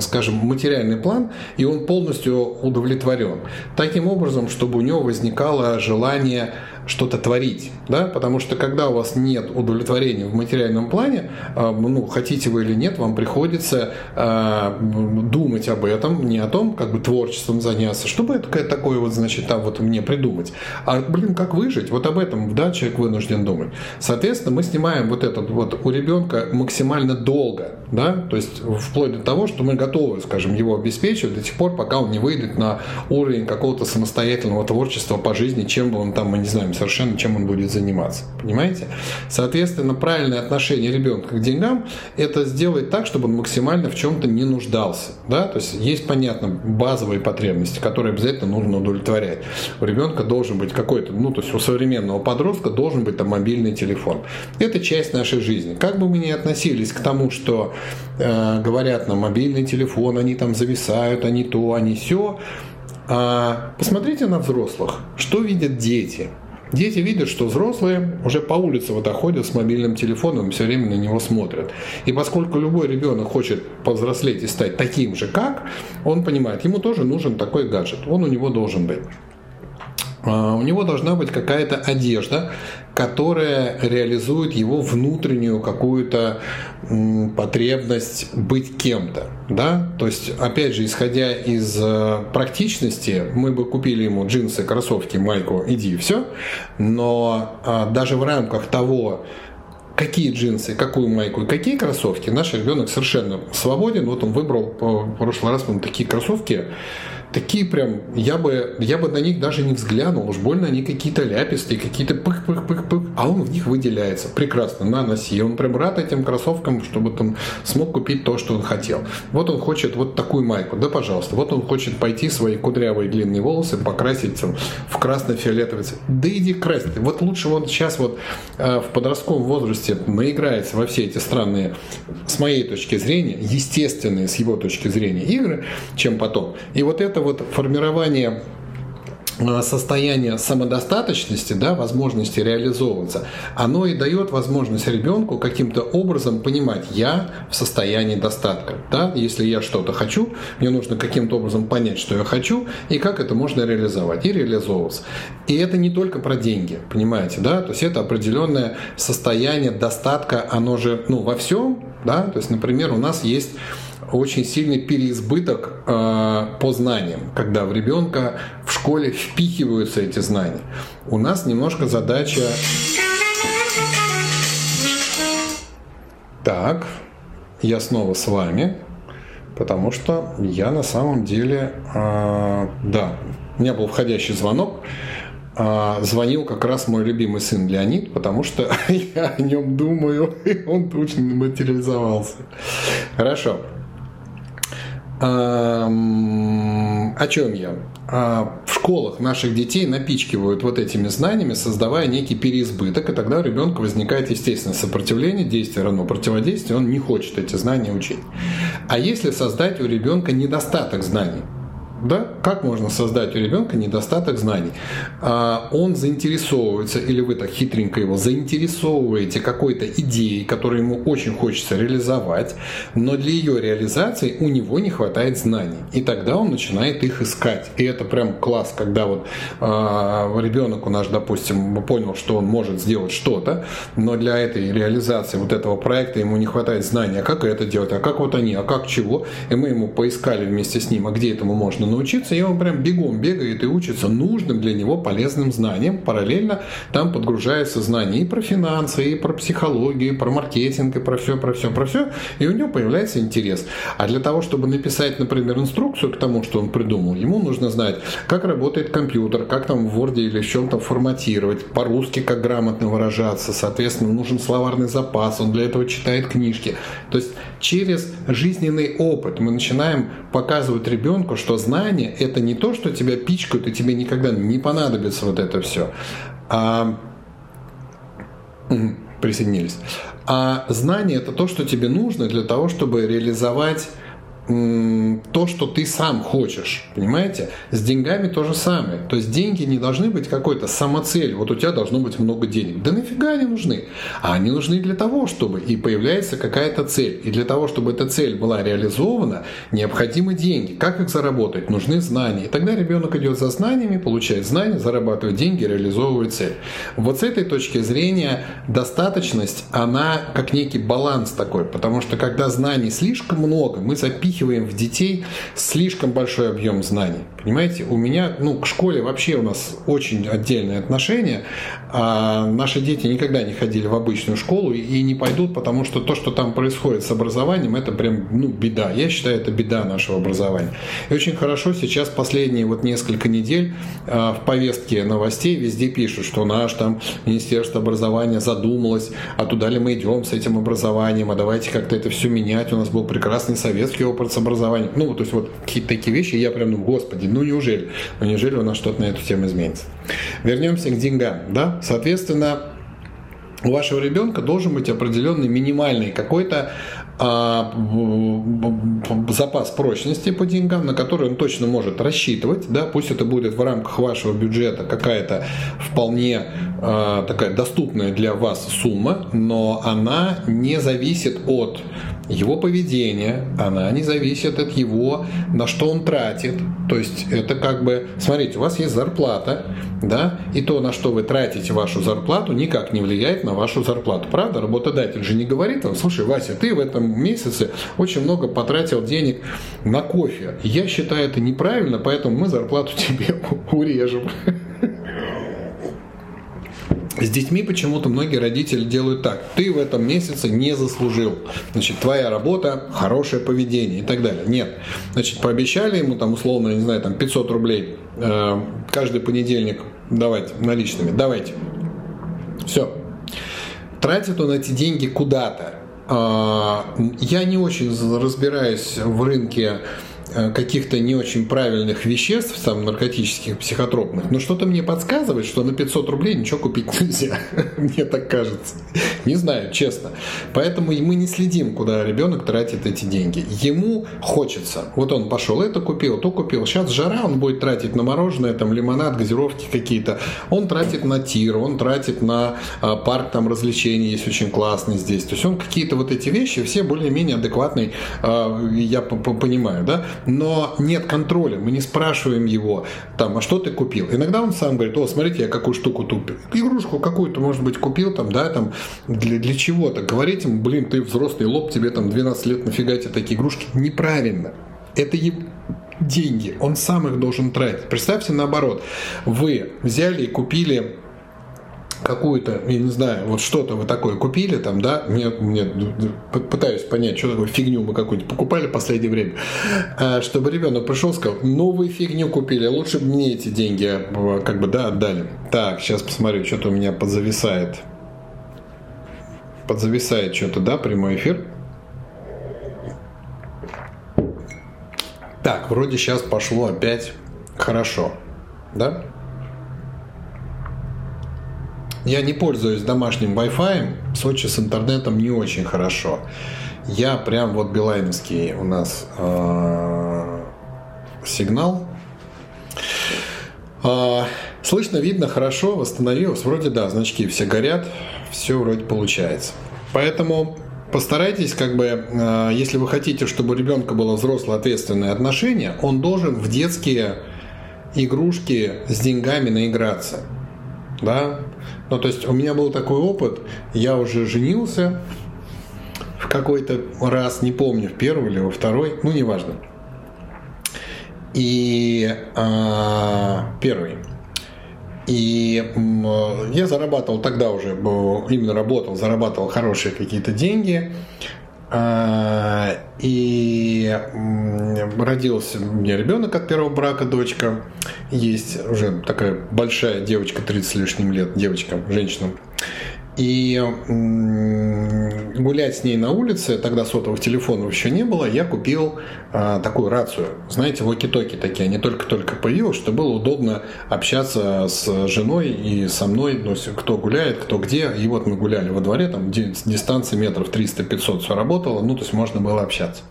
скажем, материальный план, и он полностью удовлетворен. Таким образом, чтобы у него возникало желание что-то творить, да, потому что когда у вас нет удовлетворения в материальном плане, э, ну, хотите вы или нет, вам приходится э, думать об этом, не о том, как бы творчеством заняться, чтобы это такое вот, значит, там вот мне придумать, а, блин, как выжить, вот об этом, да, человек вынужден думать. Соответственно, мы снимаем вот этот вот у ребенка максимально долго, да, то есть вплоть до того, что мы готовы, скажем, его обеспечивать до тех пор, пока он не выйдет на уровень какого-то самостоятельного творчества по жизни, чем бы он там, мы не знаем, совершенно, чем он будет заниматься. Понимаете? Соответственно, правильное отношение ребенка к деньгам – это сделать так, чтобы он максимально в чем-то не нуждался. Да? То есть есть, понятно, базовые потребности, которые обязательно нужно удовлетворять. У ребенка должен быть какой-то, ну, то есть у современного подростка должен быть там мобильный телефон. Это часть нашей жизни. Как бы мы ни относились к тому, что э, говорят нам мобильный телефон, они там зависают, они то, они все, а посмотрите на взрослых, что видят дети. Дети видят, что взрослые уже по улице вот ходят с мобильным телефоном, все время на него смотрят. И поскольку любой ребенок хочет повзрослеть и стать таким же, как, он понимает, ему тоже нужен такой гаджет, он у него должен быть. А, у него должна быть какая-то одежда, которая реализует его внутреннюю какую-то потребность быть кем-то. Да? То есть, опять же, исходя из э, практичности, мы бы купили ему джинсы, кроссовки, майку, иди, все. Но а, даже в рамках того, какие джинсы, какую майку и какие кроссовки, наш ребенок совершенно свободен. Вот он выбрал в прошлый раз мы такие кроссовки, такие прям, я бы, я бы на них даже не взглянул, уж больно они какие-то ляпистые, какие-то пых-пых-пых-пых, а он в них выделяется. Прекрасно, на, носи. Он прям рад этим кроссовкам, чтобы там смог купить то, что он хотел. Вот он хочет вот такую майку, да, пожалуйста. Вот он хочет пойти свои кудрявые длинные волосы покрасить там, в красно-фиолетовый цвет. Да иди красить. Вот лучше он сейчас вот э, в подростковом возрасте наиграется во все эти странные, с моей точки зрения, естественные с его точки зрения игры, чем потом. И вот это вот формирование э, состояние самодостаточности, да, возможности реализовываться, оно и дает возможность ребенку каким-то образом понимать, я в состоянии достатка. Да? Если я что-то хочу, мне нужно каким-то образом понять, что я хочу, и как это можно реализовать, и реализовываться. И это не только про деньги, понимаете, да, то есть это определенное состояние достатка, оно же, ну, во всем, да, то есть, например, у нас есть очень сильный переизбыток э, по знаниям, когда в ребенка в школе впихиваются эти знания. У нас немножко задача... Так, я снова с вами, потому что я на самом деле... Э, да, у меня был входящий звонок. а, звонил как раз мой любимый сын Леонид, потому что я о нем думаю, и он точно материализовался. Хорошо. О чем я? А, в школах наших детей напичкивают вот этими знаниями, создавая некий переизбыток, и тогда у ребенка возникает естественное сопротивление, действие равно противодействие, он не хочет эти знания учить. А если создать у ребенка недостаток знаний, да? Как можно создать у ребенка недостаток знаний? А, он заинтересовывается, или вы так хитренько его заинтересовываете какой-то идеей, которую ему очень хочется реализовать, но для ее реализации у него не хватает знаний. И тогда он начинает их искать. И это прям класс, когда вот а, ребенок у нас, допустим, понял, что он может сделать что-то, но для этой реализации вот этого проекта ему не хватает знаний, а как это делать, а как вот они, а как чего. И мы ему поискали вместе с ним, а где этому можно нужно научиться, и он прям бегом бегает и учится нужным для него полезным знаниям. Параллельно там подгружается знания и про финансы, и про психологию, и про маркетинг, и про все, про все, про все. И у него появляется интерес. А для того, чтобы написать, например, инструкцию к тому, что он придумал, ему нужно знать, как работает компьютер, как там в Word или в чем-то форматировать, по-русски как грамотно выражаться, соответственно, нужен словарный запас, он для этого читает книжки. То есть через жизненный опыт мы начинаем показывать ребенку, что знание – это не то, что тебя пичкают, и тебе никогда не понадобится вот это все. А... Присоединились. А знание – это то, что тебе нужно для того, чтобы реализовать то, что ты сам хочешь, понимаете? С деньгами то же самое. То есть деньги не должны быть какой-то самоцелью. Вот у тебя должно быть много денег. Да нафига они нужны? А они нужны для того, чтобы и появляется какая-то цель. И для того, чтобы эта цель была реализована, необходимы деньги. Как их заработать? Нужны знания. И тогда ребенок идет за знаниями, получает знания, зарабатывает деньги, реализовывает цель. Вот с этой точки зрения достаточность, она как некий баланс такой. Потому что когда знаний слишком много, мы запихиваем впихиваем в детей слишком большой объем знаний. Понимаете, у меня, ну, к школе вообще у нас очень отдельное отношение. А наши дети никогда не ходили в обычную школу и не пойдут, потому что то, что там происходит с образованием, это прям, ну, беда. Я считаю, это беда нашего образования. И очень хорошо сейчас последние вот несколько недель а, в повестке новостей везде пишут, что наш там Министерство образования задумалось, а туда ли мы идем с этим образованием, а давайте как-то это все менять. У нас был прекрасный советский опыт с образованием. Ну, то есть вот какие-то такие вещи, я прям, ну, господи, ну неужели? Ну неужели у нас что-то на эту тему изменится? Вернемся к деньгам, да? Соответственно, у вашего ребенка должен быть определенный минимальный какой-то а, запас прочности по деньгам, на который он точно может рассчитывать, да, пусть это будет в рамках вашего бюджета какая-то вполне а, такая доступная для вас сумма, но она не зависит от его поведения, она не зависит от его, на что он тратит. То есть это как бы, смотрите, у вас есть зарплата, да, и то, на что вы тратите вашу зарплату, никак не влияет на вашу зарплату. Правда? Работодатель же не говорит вам, слушай, Вася, ты в этом месяце очень много потратил денег на кофе. Я считаю это неправильно, поэтому мы зарплату тебе урежем. С детьми почему-то многие родители делают так. Ты в этом месяце не заслужил. Значит, твоя работа, хорошее поведение и так далее. Нет. Значит, пообещали ему там условно, не знаю, там 500 рублей э, каждый понедельник давать наличными. Давайте. Все. Тратит он эти деньги куда-то. Э, я не очень разбираюсь в рынке каких-то не очень правильных веществ, там, наркотических, психотропных, но что-то мне подсказывает, что на 500 рублей ничего купить нельзя. мне так кажется. Не знаю, честно. Поэтому мы не следим, куда ребенок тратит эти деньги. Ему хочется. Вот он пошел это купил, то купил. Сейчас жара, он будет тратить на мороженое, там, лимонад, газировки какие-то. Он тратит на тир, он тратит на а, парк там развлечений, есть очень классный здесь. То есть он какие-то вот эти вещи, все более-менее адекватные, а, я понимаю, да? Но нет контроля. Мы не спрашиваем его, там, а что ты купил? Иногда он сам говорит, о, смотрите, я какую штуку тупил. Игрушку какую-то, может быть, купил, там, да, там, для, для чего-то. Говорить ему, блин, ты взрослый лоб, тебе там 12 лет, нафига тебе такие игрушки? Неправильно. Это деньги, он сам их должен тратить. Представьте наоборот, вы взяли и купили какую-то, я не знаю, вот что-то вы такое купили там, да, мне, мне пытаюсь понять, что такое фигню мы какую-нибудь покупали в последнее время, а, чтобы ребенок пришел и сказал, ну фигню купили, лучше бы мне эти деньги а, как бы, да, отдали. Так, сейчас посмотрю, что-то у меня подзависает. Подзависает что-то, да, прямой эфир. Так, вроде сейчас пошло опять хорошо, да? Я не пользуюсь домашним Wi-Fi, в Сочи с интернетом не очень хорошо. Я прям вот билайновский у нас э, сигнал. Э, слышно, видно, хорошо, восстановилось. Вроде да, значки все горят, все вроде получается. Поэтому постарайтесь, как бы, э, если вы хотите, чтобы у ребенка было взрослое ответственное отношение, он должен в детские игрушки с деньгами наиграться. Да? Ну, то есть у меня был такой опыт, я уже женился в какой-то раз, не помню, в первый или во второй, ну, неважно. И а, первый. И я зарабатывал тогда уже, именно работал, зарабатывал хорошие какие-то деньги. А, и родился у меня ребенок от первого брака, дочка. Есть уже такая большая девочка, 30 с лишним лет, девочка, женщина. И гулять с ней на улице, тогда сотовых телефонов еще не было, я купил а, такую рацию. Знаете, воки-токи такие, они только-только появились, что было удобно общаться с женой и со мной, ну, кто гуляет, кто где. И вот мы гуляли во дворе, там дистанция метров 300-500 все работало, ну, то есть можно было общаться.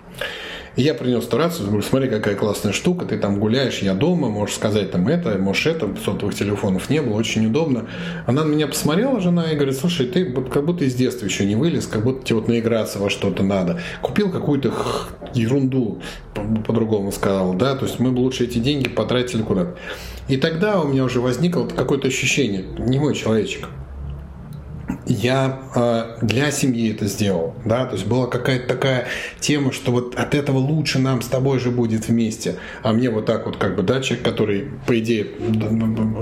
Я принес рацию, говорю, смотри, какая классная штука, ты там гуляешь, я дома, можешь сказать там это, можешь это, сотовых телефонов не было, очень удобно. Она на меня посмотрела, жена, и говорит, слушай, ты как будто из детства еще не вылез, как будто тебе вот наиграться во что-то надо. Купил какую-то ерунду, по-другому сказал, да, то есть мы бы лучше эти деньги потратили куда-то. И тогда у меня уже возникло какое-то ощущение, не мой человечек, я э, для семьи это сделал, да, то есть была какая-то такая тема, что вот от этого лучше нам с тобой же будет вместе, а мне вот так вот как бы, да, человек, который, по идее,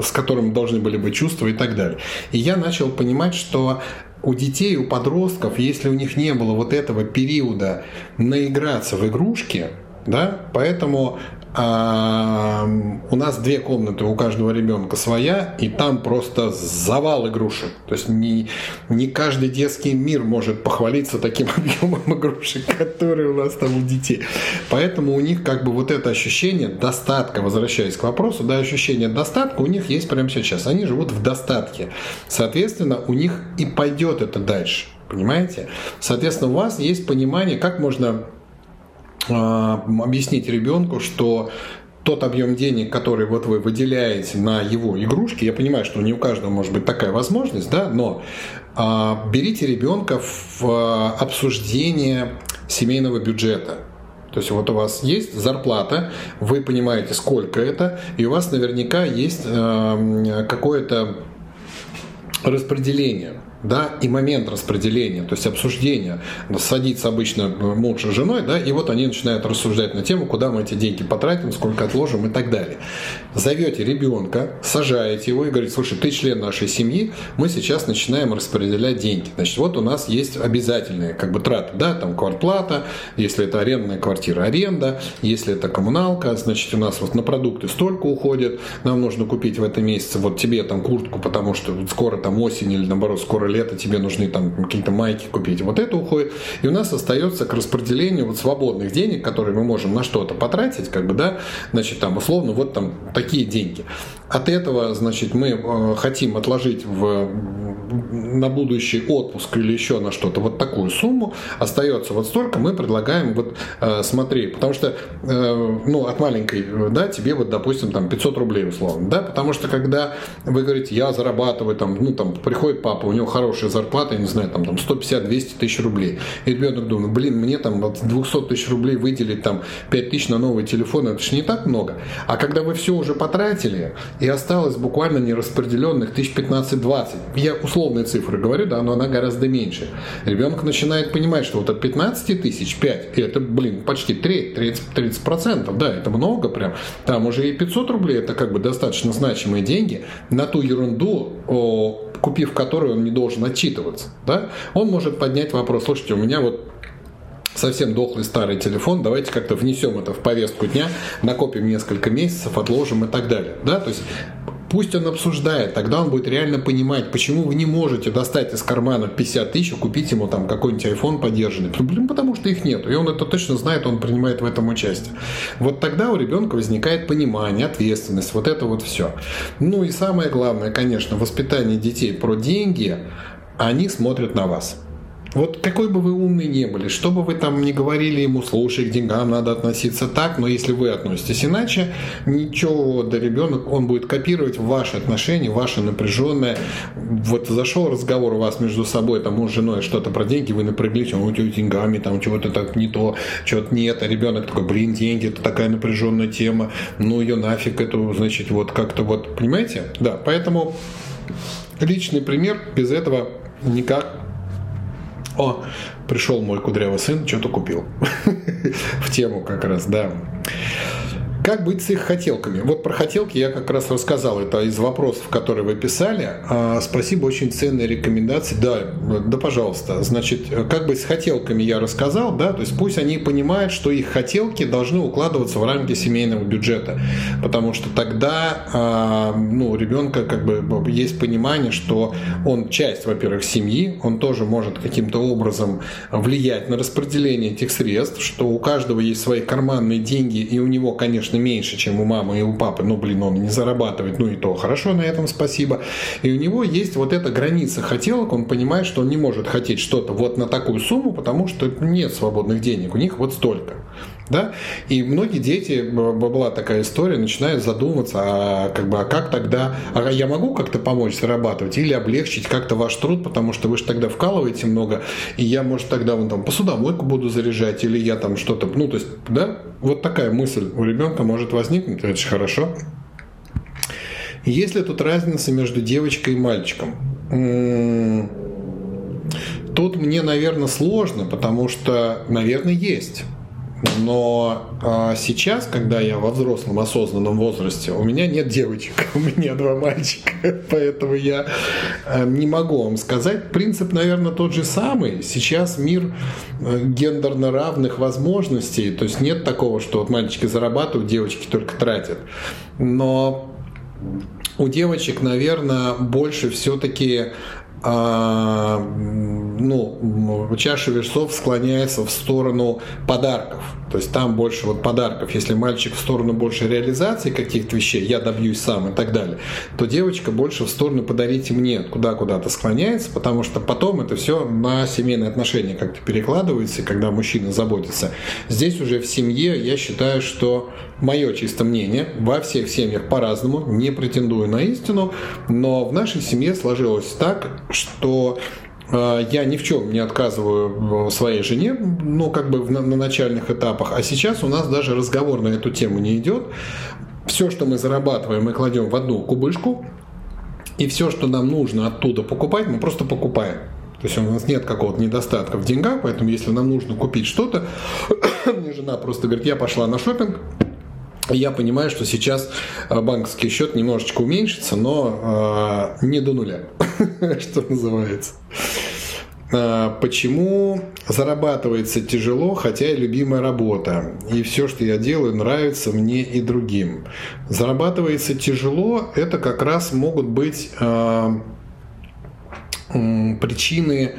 с которым должны были быть чувства и так далее. И я начал понимать, что у детей, у подростков, если у них не было вот этого периода наиграться в игрушки, да, поэтому а, у нас две комнаты у каждого ребенка своя, и там просто завал игрушек. То есть не, не каждый детский мир может похвалиться таким объемом игрушек, которые у нас там у детей. Поэтому у них как бы вот это ощущение достатка, возвращаясь к вопросу, да, ощущение достатка у них есть прямо сейчас. Они живут в достатке. Соответственно, у них и пойдет это дальше. Понимаете? Соответственно, у вас есть понимание, как можно объяснить ребенку, что тот объем денег, который вот вы выделяете на его игрушки, я понимаю, что не у каждого может быть такая возможность, да, но а, берите ребенка в а, обсуждение семейного бюджета. То есть вот у вас есть зарплата, вы понимаете, сколько это, и у вас наверняка есть э, какое-то распределение да, и момент распределения, то есть обсуждения. Садится обычно муж с женой, да, и вот они начинают рассуждать на тему, куда мы эти деньги потратим, сколько отложим и так далее. Зовете ребенка, сажаете его и говорите, слушай, ты член нашей семьи, мы сейчас начинаем распределять деньги. Значит, вот у нас есть обязательные как бы траты, да, там квартплата, если это арендная квартира, аренда, если это коммуналка, значит, у нас вот на продукты столько уходит, нам нужно купить в этом месяце вот тебе там куртку, потому что скоро там осень или наоборот скоро лето тебе нужны там какие-то майки купить. Вот это уходит. И у нас остается к распределению вот свободных денег, которые мы можем на что-то потратить, как бы, да, значит, там, условно, вот там такие деньги. От этого, значит, мы э, хотим отложить в, на будущий отпуск или еще на что-то вот такую сумму, остается вот столько, мы предлагаем вот э, смотри, потому что, э, ну, от маленькой, да, тебе вот, допустим, там 500 рублей условно, да, потому что когда вы говорите, я зарабатываю там, ну, там, приходит папа, у него хорошая зарплата, я не знаю, там, там 150-200 тысяч рублей, и ребенок думает, блин, мне там от 200 тысяч рублей выделить там 5 тысяч на новый телефон, это же не так много. А когда вы все уже потратили, и осталось буквально нераспределенных тысяч 15-20. Я условные цифры говорю, да, но она гораздо меньше. Ребенок начинает понимать, что вот от 15 тысяч 5, это, блин, почти треть, 30, 30 процентов, да, это много прям. Там уже и 500 рублей, это как бы достаточно значимые деньги на ту ерунду, о, купив который он не должен отчитываться. Да? Он может поднять вопрос, слушайте, у меня вот совсем дохлый старый телефон, давайте как-то внесем это в повестку дня, накопим несколько месяцев, отложим и так далее. Да? То есть Пусть он обсуждает, тогда он будет реально понимать, почему вы не можете достать из кармана 50 тысяч и купить ему там какой-нибудь iPhone поддержанный. Блин, потому что их нет. И он это точно знает, он принимает в этом участие. Вот тогда у ребенка возникает понимание, ответственность, вот это вот все. Ну и самое главное, конечно, воспитание детей про деньги, они смотрят на вас. Вот какой бы вы умный не были, что бы вы там не говорили ему, слушай, к деньгам надо относиться так, но если вы относитесь иначе, ничего до ребенок, он будет копировать ваши отношения, ваше напряженное. Вот зашел разговор у вас между собой, там муж с женой что-то про деньги, вы напряглись, он у тебя деньгами, там чего-то так не то, чего-то нет, а ребенок такой, блин, деньги, это такая напряженная тема, ну ее нафиг, эту, значит, вот как-то вот, понимаете? Да, поэтому личный пример без этого никак о, пришел мой кудрявый сын, что-то купил. В тему как раз, да. Как быть с их хотелками? Вот про хотелки я как раз рассказал. Это из вопросов, которые вы писали. А, спасибо, очень ценные рекомендации. Да, да, пожалуйста. Значит, как быть с хотелками я рассказал, да, то есть пусть они понимают, что их хотелки должны укладываться в рамки семейного бюджета, потому что тогда, а, ну, ребенка как бы есть понимание, что он часть, во-первых, семьи, он тоже может каким-то образом влиять на распределение этих средств, что у каждого есть свои карманные деньги, и у него, конечно, конечно, меньше, чем у мамы и у папы, ну, блин, он не зарабатывает, ну и то хорошо, на этом спасибо. И у него есть вот эта граница хотелок, он понимает, что он не может хотеть что-то вот на такую сумму, потому что нет свободных денег, у них вот столько. Да? И многие дети, была такая история, начинают задумываться, а, как бы, а как тогда, а я могу как-то помочь зарабатывать или облегчить как-то ваш труд, потому что вы же тогда вкалываете много, и я, может, тогда вон там посудомойку буду заряжать, или я там что-то, ну, то есть, да, вот такая мысль у ребенка может возникнуть, это же хорошо. Есть ли тут разница между девочкой и мальчиком? Тут мне, наверное, сложно, потому что, наверное, есть. Но а, сейчас, когда я во взрослом осознанном возрасте, у меня нет девочек, у меня два мальчика, поэтому я а, не могу вам сказать. Принцип, наверное, тот же самый. Сейчас мир а, гендерно равных возможностей, то есть нет такого, что вот мальчики зарабатывают, девочки только тратят. Но у девочек, наверное, больше все-таки ну, чаша весов склоняется в сторону подарков. То есть там больше вот подарков. Если мальчик в сторону больше реализации каких-то вещей, я добьюсь сам и так далее, то девочка больше в сторону подарите мне, куда куда-то склоняется, потому что потом это все на семейные отношения как-то перекладывается, и когда мужчина заботится. Здесь уже в семье я считаю, что мое чисто мнение, во всех семьях по-разному, не претендую на истину, но в нашей семье сложилось так, что я ни в чем не отказываю своей жене, ну, как бы на, на начальных этапах. А сейчас у нас даже разговор на эту тему не идет. Все, что мы зарабатываем, мы кладем в одну кубышку, и все, что нам нужно оттуда покупать, мы просто покупаем. То есть у нас нет какого-то недостатка в деньгах, поэтому если нам нужно купить что-то, мне жена просто говорит, я пошла на шопинг, я понимаю, что сейчас э, банковский счет немножечко уменьшится, но э, не до нуля, что называется. Э, почему зарабатывается тяжело, хотя и любимая работа, и все, что я делаю, нравится мне и другим. Зарабатывается тяжело, это как раз могут быть э, причины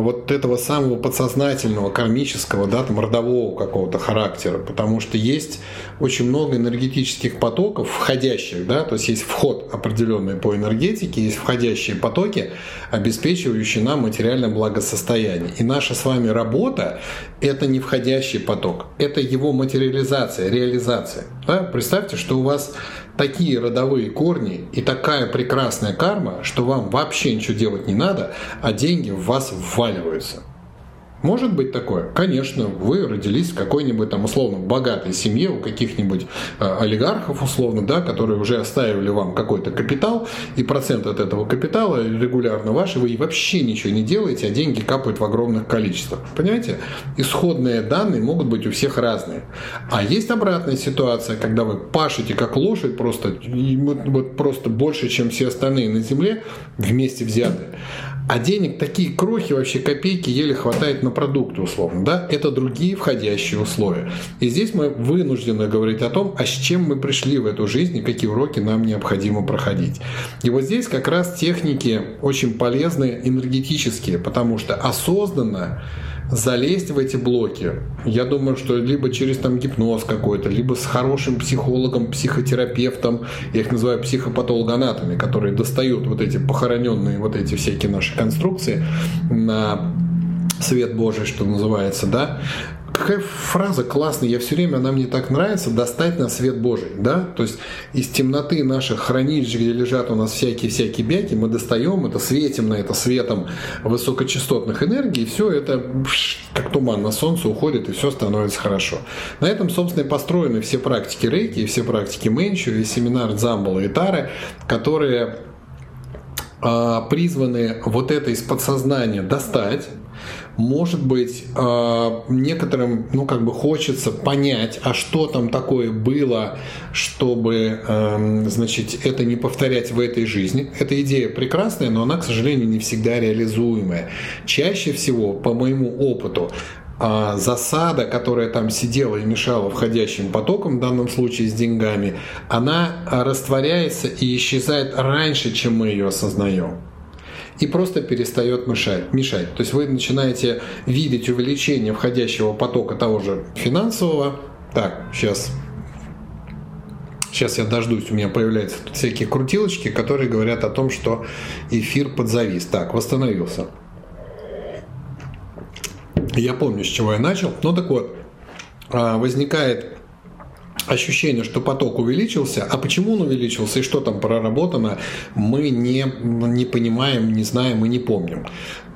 вот этого самого подсознательного, кармического, да, там, родового какого-то характера, потому что есть очень много энергетических потоков входящих, да, то есть есть вход определенный по энергетике, есть входящие потоки, обеспечивающие нам материальное благосостояние. И наша с вами работа – это не входящий поток, это его материализация, реализация. Да? Представьте, что у вас такие родовые корни и такая прекрасная карма, что вам вообще ничего делать не надо, а деньги в вас вваливаются. Может быть такое? Конечно, вы родились в какой-нибудь там условно богатой семье, у каких-нибудь э, олигархов условно, да, которые уже оставили вам какой-то капитал, и процент от этого капитала регулярно ваш, и вы вообще ничего не делаете, а деньги капают в огромных количествах. Понимаете? Исходные данные могут быть у всех разные. А есть обратная ситуация, когда вы пашете как лошадь, просто, вот, просто больше, чем все остальные на земле, вместе взятые. А денег такие крохи, вообще копейки еле хватает на продукты условно. Да? Это другие входящие условия. И здесь мы вынуждены говорить о том, а с чем мы пришли в эту жизнь и какие уроки нам необходимо проходить. И вот здесь как раз техники очень полезны энергетические, потому что осознанно залезть в эти блоки. Я думаю, что либо через там гипноз какой-то, либо с хорошим психологом, психотерапевтом, я их называю психопатологоанатами, которые достают вот эти похороненные вот эти всякие наши конструкции на свет Божий, что называется, да, какая фраза классная, я все время, она мне так нравится, достать на свет Божий, да, то есть из темноты наших хранилищ, где лежат у нас всякие-всякие бяки, мы достаем это, светим на это светом высокочастотных энергий, и все это как туман на солнце уходит, и все становится хорошо. На этом, собственно, и построены все практики рейки, и все практики Менчу, и семинар Дзамбала и Тары, которые а, призваны вот это из подсознания достать, может быть, э, некоторым, ну, как бы хочется понять, а что там такое было, чтобы, эм, значит, это не повторять в этой жизни. Эта идея прекрасная, но она, к сожалению, не всегда реализуемая. Чаще всего, по моему опыту, а засада, которая там сидела и мешала входящим потокам, в данном случае с деньгами, она растворяется и исчезает раньше, чем мы ее осознаем и просто перестает мешать, мешать. То есть вы начинаете видеть увеличение входящего потока того же финансового. Так, сейчас Сейчас я дождусь, у меня появляются тут всякие крутилочки, которые говорят о том, что эфир подзавис. Так, восстановился. Я помню, с чего я начал. Ну так вот, а, возникает ощущение, что поток увеличился, а почему он увеличился и что там проработано, мы не, не понимаем, не знаем и не помним.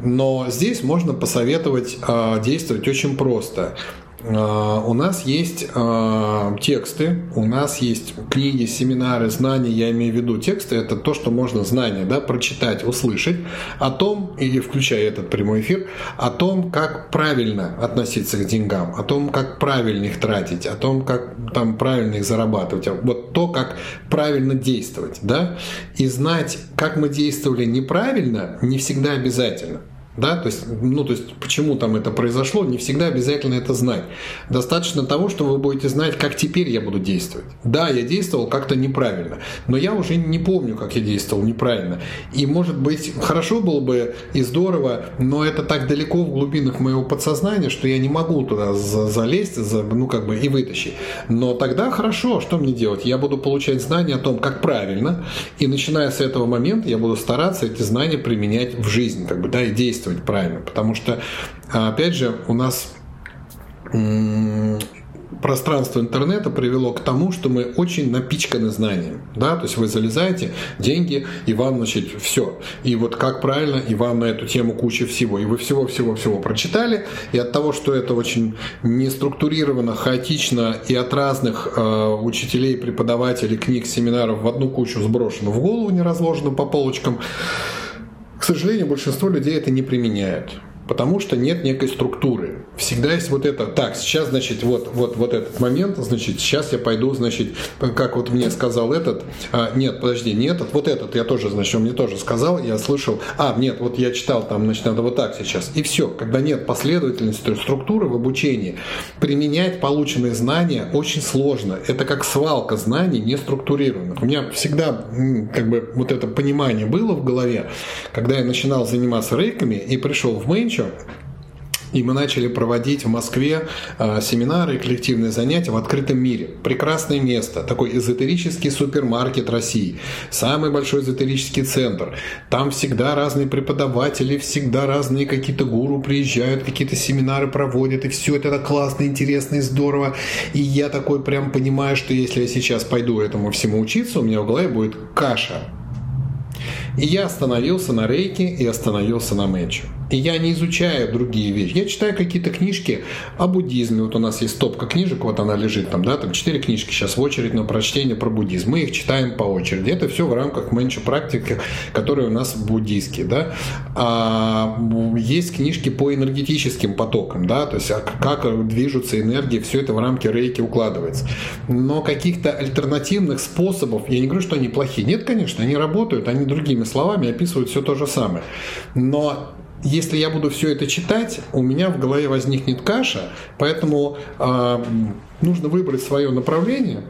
Но здесь можно посоветовать э, действовать очень просто. А, у нас есть а, тексты, у нас есть книги, семинары, знания, я имею в виду тексты, это то, что можно знания да, прочитать, услышать о том, и включая этот прямой эфир, о том, как правильно относиться к деньгам, о том, как правильно их тратить, о том, как там правильно их зарабатывать, вот то, как правильно действовать, да, и знать, как мы действовали неправильно, не всегда обязательно. Да, то есть, ну, то есть, почему там это произошло, не всегда обязательно это знать. Достаточно того, что вы будете знать, как теперь я буду действовать. Да, я действовал как-то неправильно, но я уже не помню, как я действовал неправильно. И, может быть, хорошо было бы и здорово, но это так далеко в глубинах моего подсознания, что я не могу туда залезть, ну, как бы, и вытащить. Но тогда хорошо, что мне делать? Я буду получать знания о том, как правильно, и начиная с этого момента я буду стараться эти знания применять в жизни, как бы, да, и действовать действовать правильно. Потому что, опять же, у нас пространство интернета привело к тому, что мы очень напичканы знанием. Да? То есть вы залезаете, деньги, и вам, значит, все. И вот как правильно, и вам на эту тему куча всего. И вы всего-всего-всего прочитали, и от того, что это очень неструктурировано, хаотично, и от разных э, учителей, преподавателей, книг, семинаров в одну кучу сброшено в голову, не разложено по полочкам, к сожалению, большинство людей это не применяют потому что нет некой структуры. Всегда есть вот это, так, сейчас, значит, вот, вот, вот этот момент, значит, сейчас я пойду, значит, как вот мне сказал этот, а, нет, подожди, не этот, вот этот я тоже, значит, он мне тоже сказал, я слышал, а, нет, вот я читал там, значит, надо вот так сейчас. И все, когда нет последовательности, структуры в обучении, применять полученные знания очень сложно. Это как свалка знаний не структурированных. У меня всегда как бы вот это понимание было в голове, когда я начинал заниматься рейками и пришел в Мэнч, еще. И мы начали проводить в Москве э, семинары и коллективные занятия в открытом мире. Прекрасное место, такой эзотерический супермаркет России, самый большой эзотерический центр. Там всегда разные преподаватели, всегда разные какие-то гуру приезжают, какие-то семинары проводят, и все это классно, интересно и здорово. И я такой прям понимаю, что если я сейчас пойду этому всему учиться, у меня в голове будет каша. И я остановился на рейке и остановился на мэтче. Я не изучаю другие вещи. Я читаю какие-то книжки о буддизме. Вот у нас есть стопка книжек, вот она лежит там, да, там четыре книжки сейчас в очередь на прочтение про буддизм. Мы их читаем по очереди. Это все в рамках меньше практики, которые у нас буддийские, да. А, есть книжки по энергетическим потокам, да, то есть а как движутся энергии, все это в рамки рейки укладывается. Но каких-то альтернативных способов, я не говорю, что они плохие. Нет, конечно, они работают, они другими словами описывают все то же самое. Но если я буду все это читать, у меня в голове возникнет каша, поэтому э, нужно выбрать свое направление,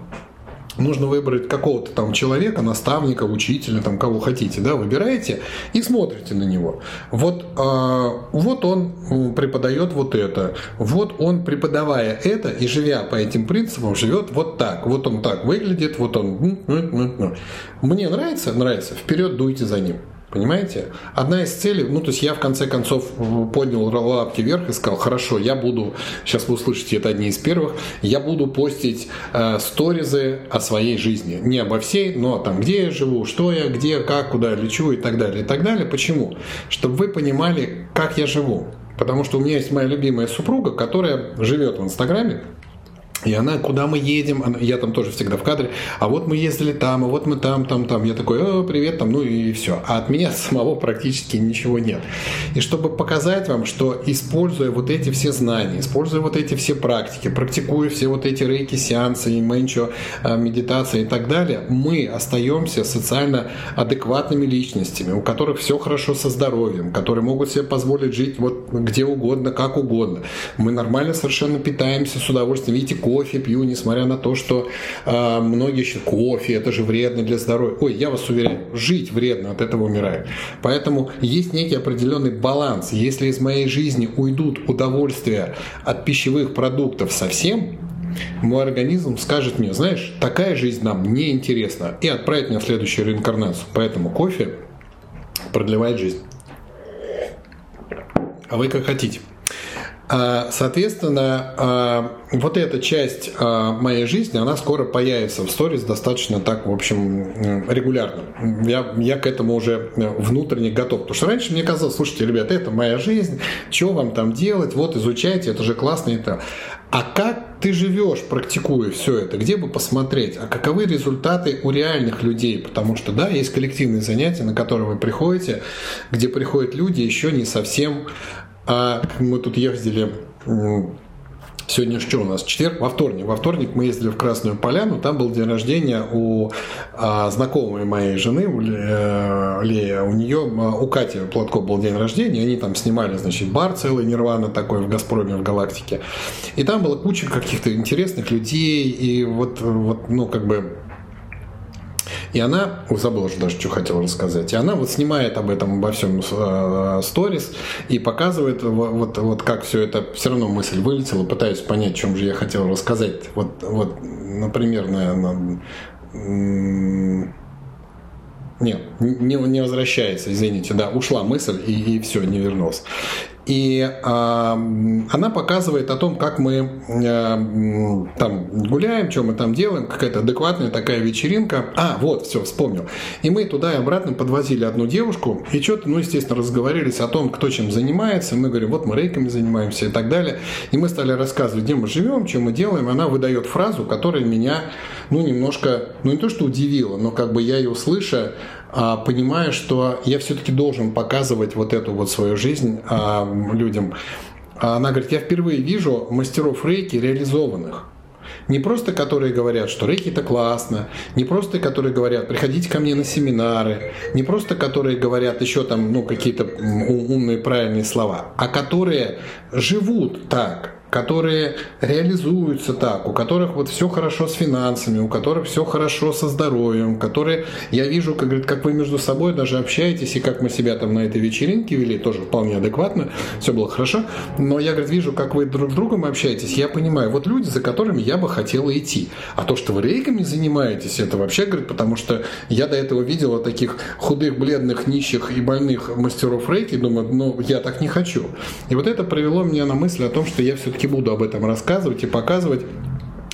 нужно выбрать какого-то там человека, наставника, учителя, там кого хотите, да, выбираете и смотрите на него. Вот, э, вот он преподает вот это, вот он преподавая это и живя по этим принципам живет вот так, вот он так выглядит, вот он. Мне нравится, нравится, вперед дуйте за ним. Понимаете? Одна из целей, ну, то есть я в конце концов поднял лапки вверх и сказал, хорошо, я буду, сейчас вы услышите, это одни из первых, я буду постить э, сторизы о своей жизни. Не обо всей, но там, где я живу, что я, где, как, куда лечу и так далее, и так далее. Почему? Чтобы вы понимали, как я живу. Потому что у меня есть моя любимая супруга, которая живет в Инстаграме, и она, куда мы едем, я там тоже всегда в кадре, а вот мы ездили там, а вот мы там, там, там. Я такой, о, привет, там, ну и все. А от меня самого практически ничего нет. И чтобы показать вам, что используя вот эти все знания, используя вот эти все практики, практикуя все вот эти рейки, сеансы, и менчо, а, медитации и так далее, мы остаемся социально адекватными личностями, у которых все хорошо со здоровьем, которые могут себе позволить жить вот где угодно, как угодно. Мы нормально совершенно питаемся с удовольствием. Видите, кофе пью, несмотря на то, что э, многие считают, кофе, это же вредно для здоровья. Ой, я вас уверяю, жить вредно, от этого умирают. Поэтому есть некий определенный баланс. Если из моей жизни уйдут удовольствия от пищевых продуктов совсем, мой организм скажет мне, знаешь, такая жизнь нам не интересна, и отправит меня в следующую реинкарнацию. Поэтому кофе продлевает жизнь. А вы как хотите. А, соответственно, а, вот эта часть а, моей жизни, она скоро появится в сторис достаточно так, в общем, регулярно. Я, я к этому уже внутренне готов. Потому что раньше мне казалось, слушайте, ребята, это моя жизнь, что вам там делать, вот изучайте, это же классно так. А как ты живешь, практикуя все это? Где бы посмотреть? А каковы результаты у реальных людей? Потому что, да, есть коллективные занятия, на которые вы приходите, где приходят люди еще не совсем а мы тут ездили Сегодня что у нас? Четверг? Во вторник. Во вторник мы ездили в Красную Поляну. Там был день рождения у а, знакомой моей жены, у э, Лея. У нее, а, у Кати Платко был день рождения. Они там снимали, значит, бар целый Нирвана такой в Газпроме, в Галактике. И там была куча каких-то интересных людей. И вот, вот ну, как бы и она, забыл уже даже, что хотел рассказать, и она вот снимает об этом, обо всем э, сторис и показывает вот, вот как все это, все равно мысль вылетела, пытаюсь понять, чем же я хотел рассказать. Вот, вот например, наверное, нет, не, не возвращается, извините, да, ушла мысль и, и все, не вернулся. И э, она показывает о том, как мы э, там гуляем, что мы там делаем, какая-то адекватная такая вечеринка. А, вот, все, вспомнил. И мы туда и обратно подвозили одну девушку, и что-то, ну, естественно, разговорились о том, кто чем занимается. Мы говорим, вот мы рейками занимаемся и так далее. И мы стали рассказывать, где мы живем, что мы делаем. Она выдает фразу, которая меня, ну, немножко, ну, не то, что удивила, но как бы я ее слыша, а, понимая, что я все-таки должен показывать вот эту вот свою жизнь а, людям. Она говорит, я впервые вижу мастеров рейки реализованных. Не просто которые говорят, что рейки это классно, не просто которые говорят, приходите ко мне на семинары, не просто которые говорят еще там ну, какие-то умные правильные слова, а которые живут так, которые реализуются так, у которых вот все хорошо с финансами, у которых все хорошо со здоровьем, которые, я вижу, как, говорит, как вы между собой даже общаетесь, и как мы себя там на этой вечеринке вели, тоже вполне адекватно, все было хорошо, но я, говорит, вижу, как вы друг с другом общаетесь, я понимаю, вот люди, за которыми я бы хотела идти, а то, что вы рейками занимаетесь, это вообще, говорит, потому что я до этого видела таких худых, бледных, нищих и больных мастеров рейки, думаю, ну, я так не хочу. И вот это привело меня на мысль о том, что я все-таки все-таки буду об этом рассказывать и показывать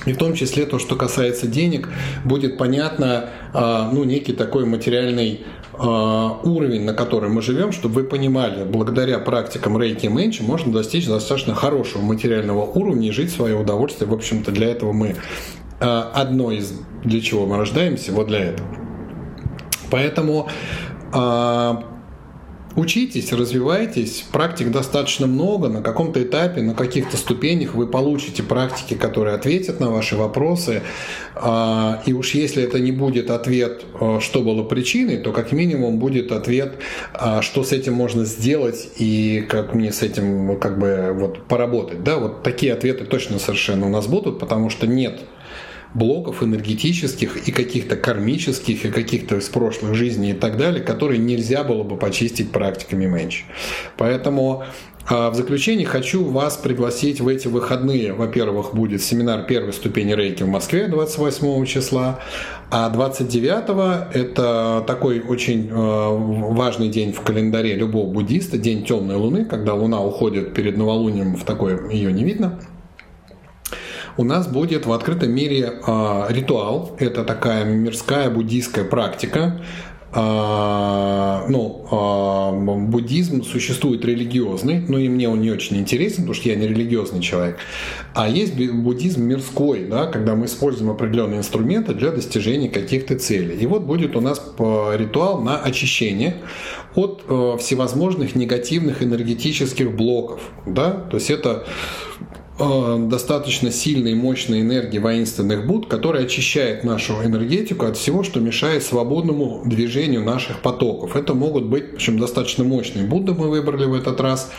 И в том числе то, что касается денег, будет понятно, а, ну, некий такой материальный а, уровень, на котором мы живем, чтобы вы понимали, благодаря практикам рейки и менчи можно достичь достаточно хорошего материального уровня и жить в свое удовольствие. В общем-то, для этого мы а, одно из для чего мы рождаемся, вот для этого. Поэтому Учитесь, развивайтесь, практик достаточно много, на каком-то этапе, на каких-то ступенях вы получите практики, которые ответят на ваши вопросы. А, и уж если это не будет ответ, а, что было причиной, то как минимум будет ответ, а, что с этим можно сделать и как мне с этим как бы вот поработать. Да, вот такие ответы точно совершенно у нас будут, потому что нет блоков энергетических и каких-то кармических, и каких-то из прошлых жизней и так далее, которые нельзя было бы почистить практиками меньше. Поэтому а, в заключение хочу вас пригласить в эти выходные. Во-первых, будет семинар первой ступени рейки в Москве 28 числа, а 29 это такой очень а, важный день в календаре любого буддиста, день темной луны, когда луна уходит перед новолунием, в такой ее не видно – у нас будет в открытом мире э, ритуал. Это такая мирская буддийская практика. Э, ну, э, буддизм существует религиозный, но и мне он не очень интересен, потому что я не религиозный человек. А есть буддизм мирской, да, когда мы используем определенные инструменты для достижения каких-то целей. И вот будет у нас ритуал на очищение от э, всевозможных негативных энергетических блоков. Да? То есть это достаточно сильной и мощной энергии воинственных Буд, которая очищает нашу энергетику от всего, что мешает свободному движению наших потоков. Это могут быть, общем, достаточно мощные Будды мы выбрали в этот раз.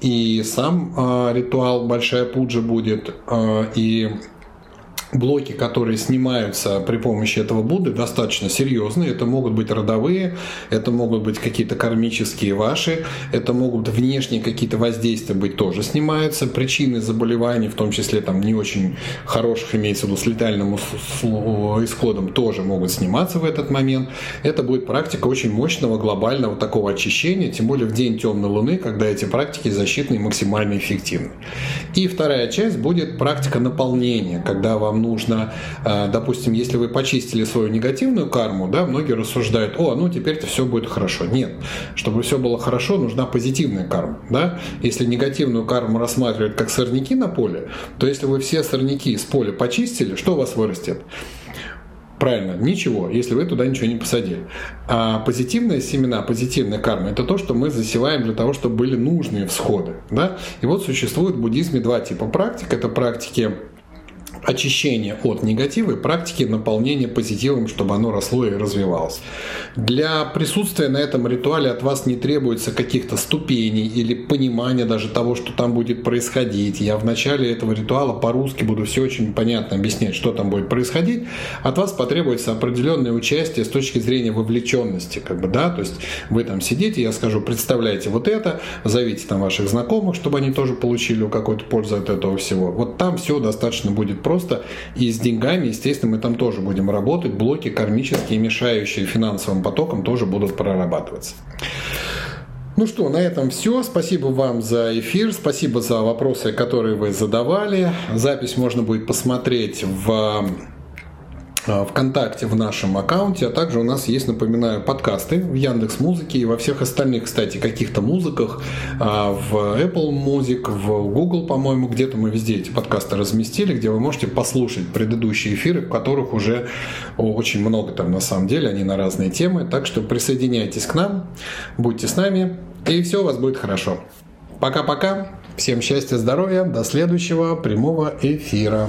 И сам э, ритуал Большая Пуджа будет, э, и блоки, которые снимаются при помощи этого Будды, достаточно серьезные. Это могут быть родовые, это могут быть какие-то кармические ваши, это могут внешние какие-то воздействия быть тоже снимаются. Причины заболеваний, в том числе там не очень хороших, имеется в виду с летальным исходом, тоже могут сниматься в этот момент. Это будет практика очень мощного глобального такого очищения, тем более в день темной луны, когда эти практики защитные максимально эффективны. И вторая часть будет практика наполнения, когда вам нужно, э, допустим, если вы почистили свою негативную карму, да, многие рассуждают, о, ну теперь-то все будет хорошо. Нет, чтобы все было хорошо, нужна позитивная карма, да. Если негативную карму рассматривать как сорняки на поле, то если вы все сорняки из поля почистили, что у вас вырастет? Правильно, ничего, если вы туда ничего не посадили. А позитивные семена, позитивная карма – это то, что мы засеваем для того, чтобы были нужные всходы. Да? И вот существует в буддизме два типа практик. Это практики очищения от негатива и практики наполнения позитивом, чтобы оно росло и развивалось. Для присутствия на этом ритуале от вас не требуется каких-то ступеней или понимания даже того, что там будет происходить. Я в начале этого ритуала по-русски буду все очень понятно объяснять, что там будет происходить. От вас потребуется определенное участие с точки зрения вовлеченности. Как бы, да? То есть вы там сидите, я скажу, представляете вот это, зовите там ваших знакомых, чтобы они тоже получили какую-то пользу от этого всего. Вот там все достаточно будет просто просто. И с деньгами, естественно, мы там тоже будем работать. Блоки кармические, мешающие финансовым потокам, тоже будут прорабатываться. Ну что, на этом все. Спасибо вам за эфир, спасибо за вопросы, которые вы задавали. Запись можно будет посмотреть в ВКонтакте в нашем аккаунте, а также у нас есть, напоминаю, подкасты в Яндекс Музыке и во всех остальных, кстати, каких-то музыках, а, в Apple Music, в Google, по-моему, где-то мы везде эти подкасты разместили, где вы можете послушать предыдущие эфиры, в которых уже очень много там на самом деле, они на разные темы, так что присоединяйтесь к нам, будьте с нами, и все у вас будет хорошо. Пока-пока, всем счастья, здоровья, до следующего прямого эфира.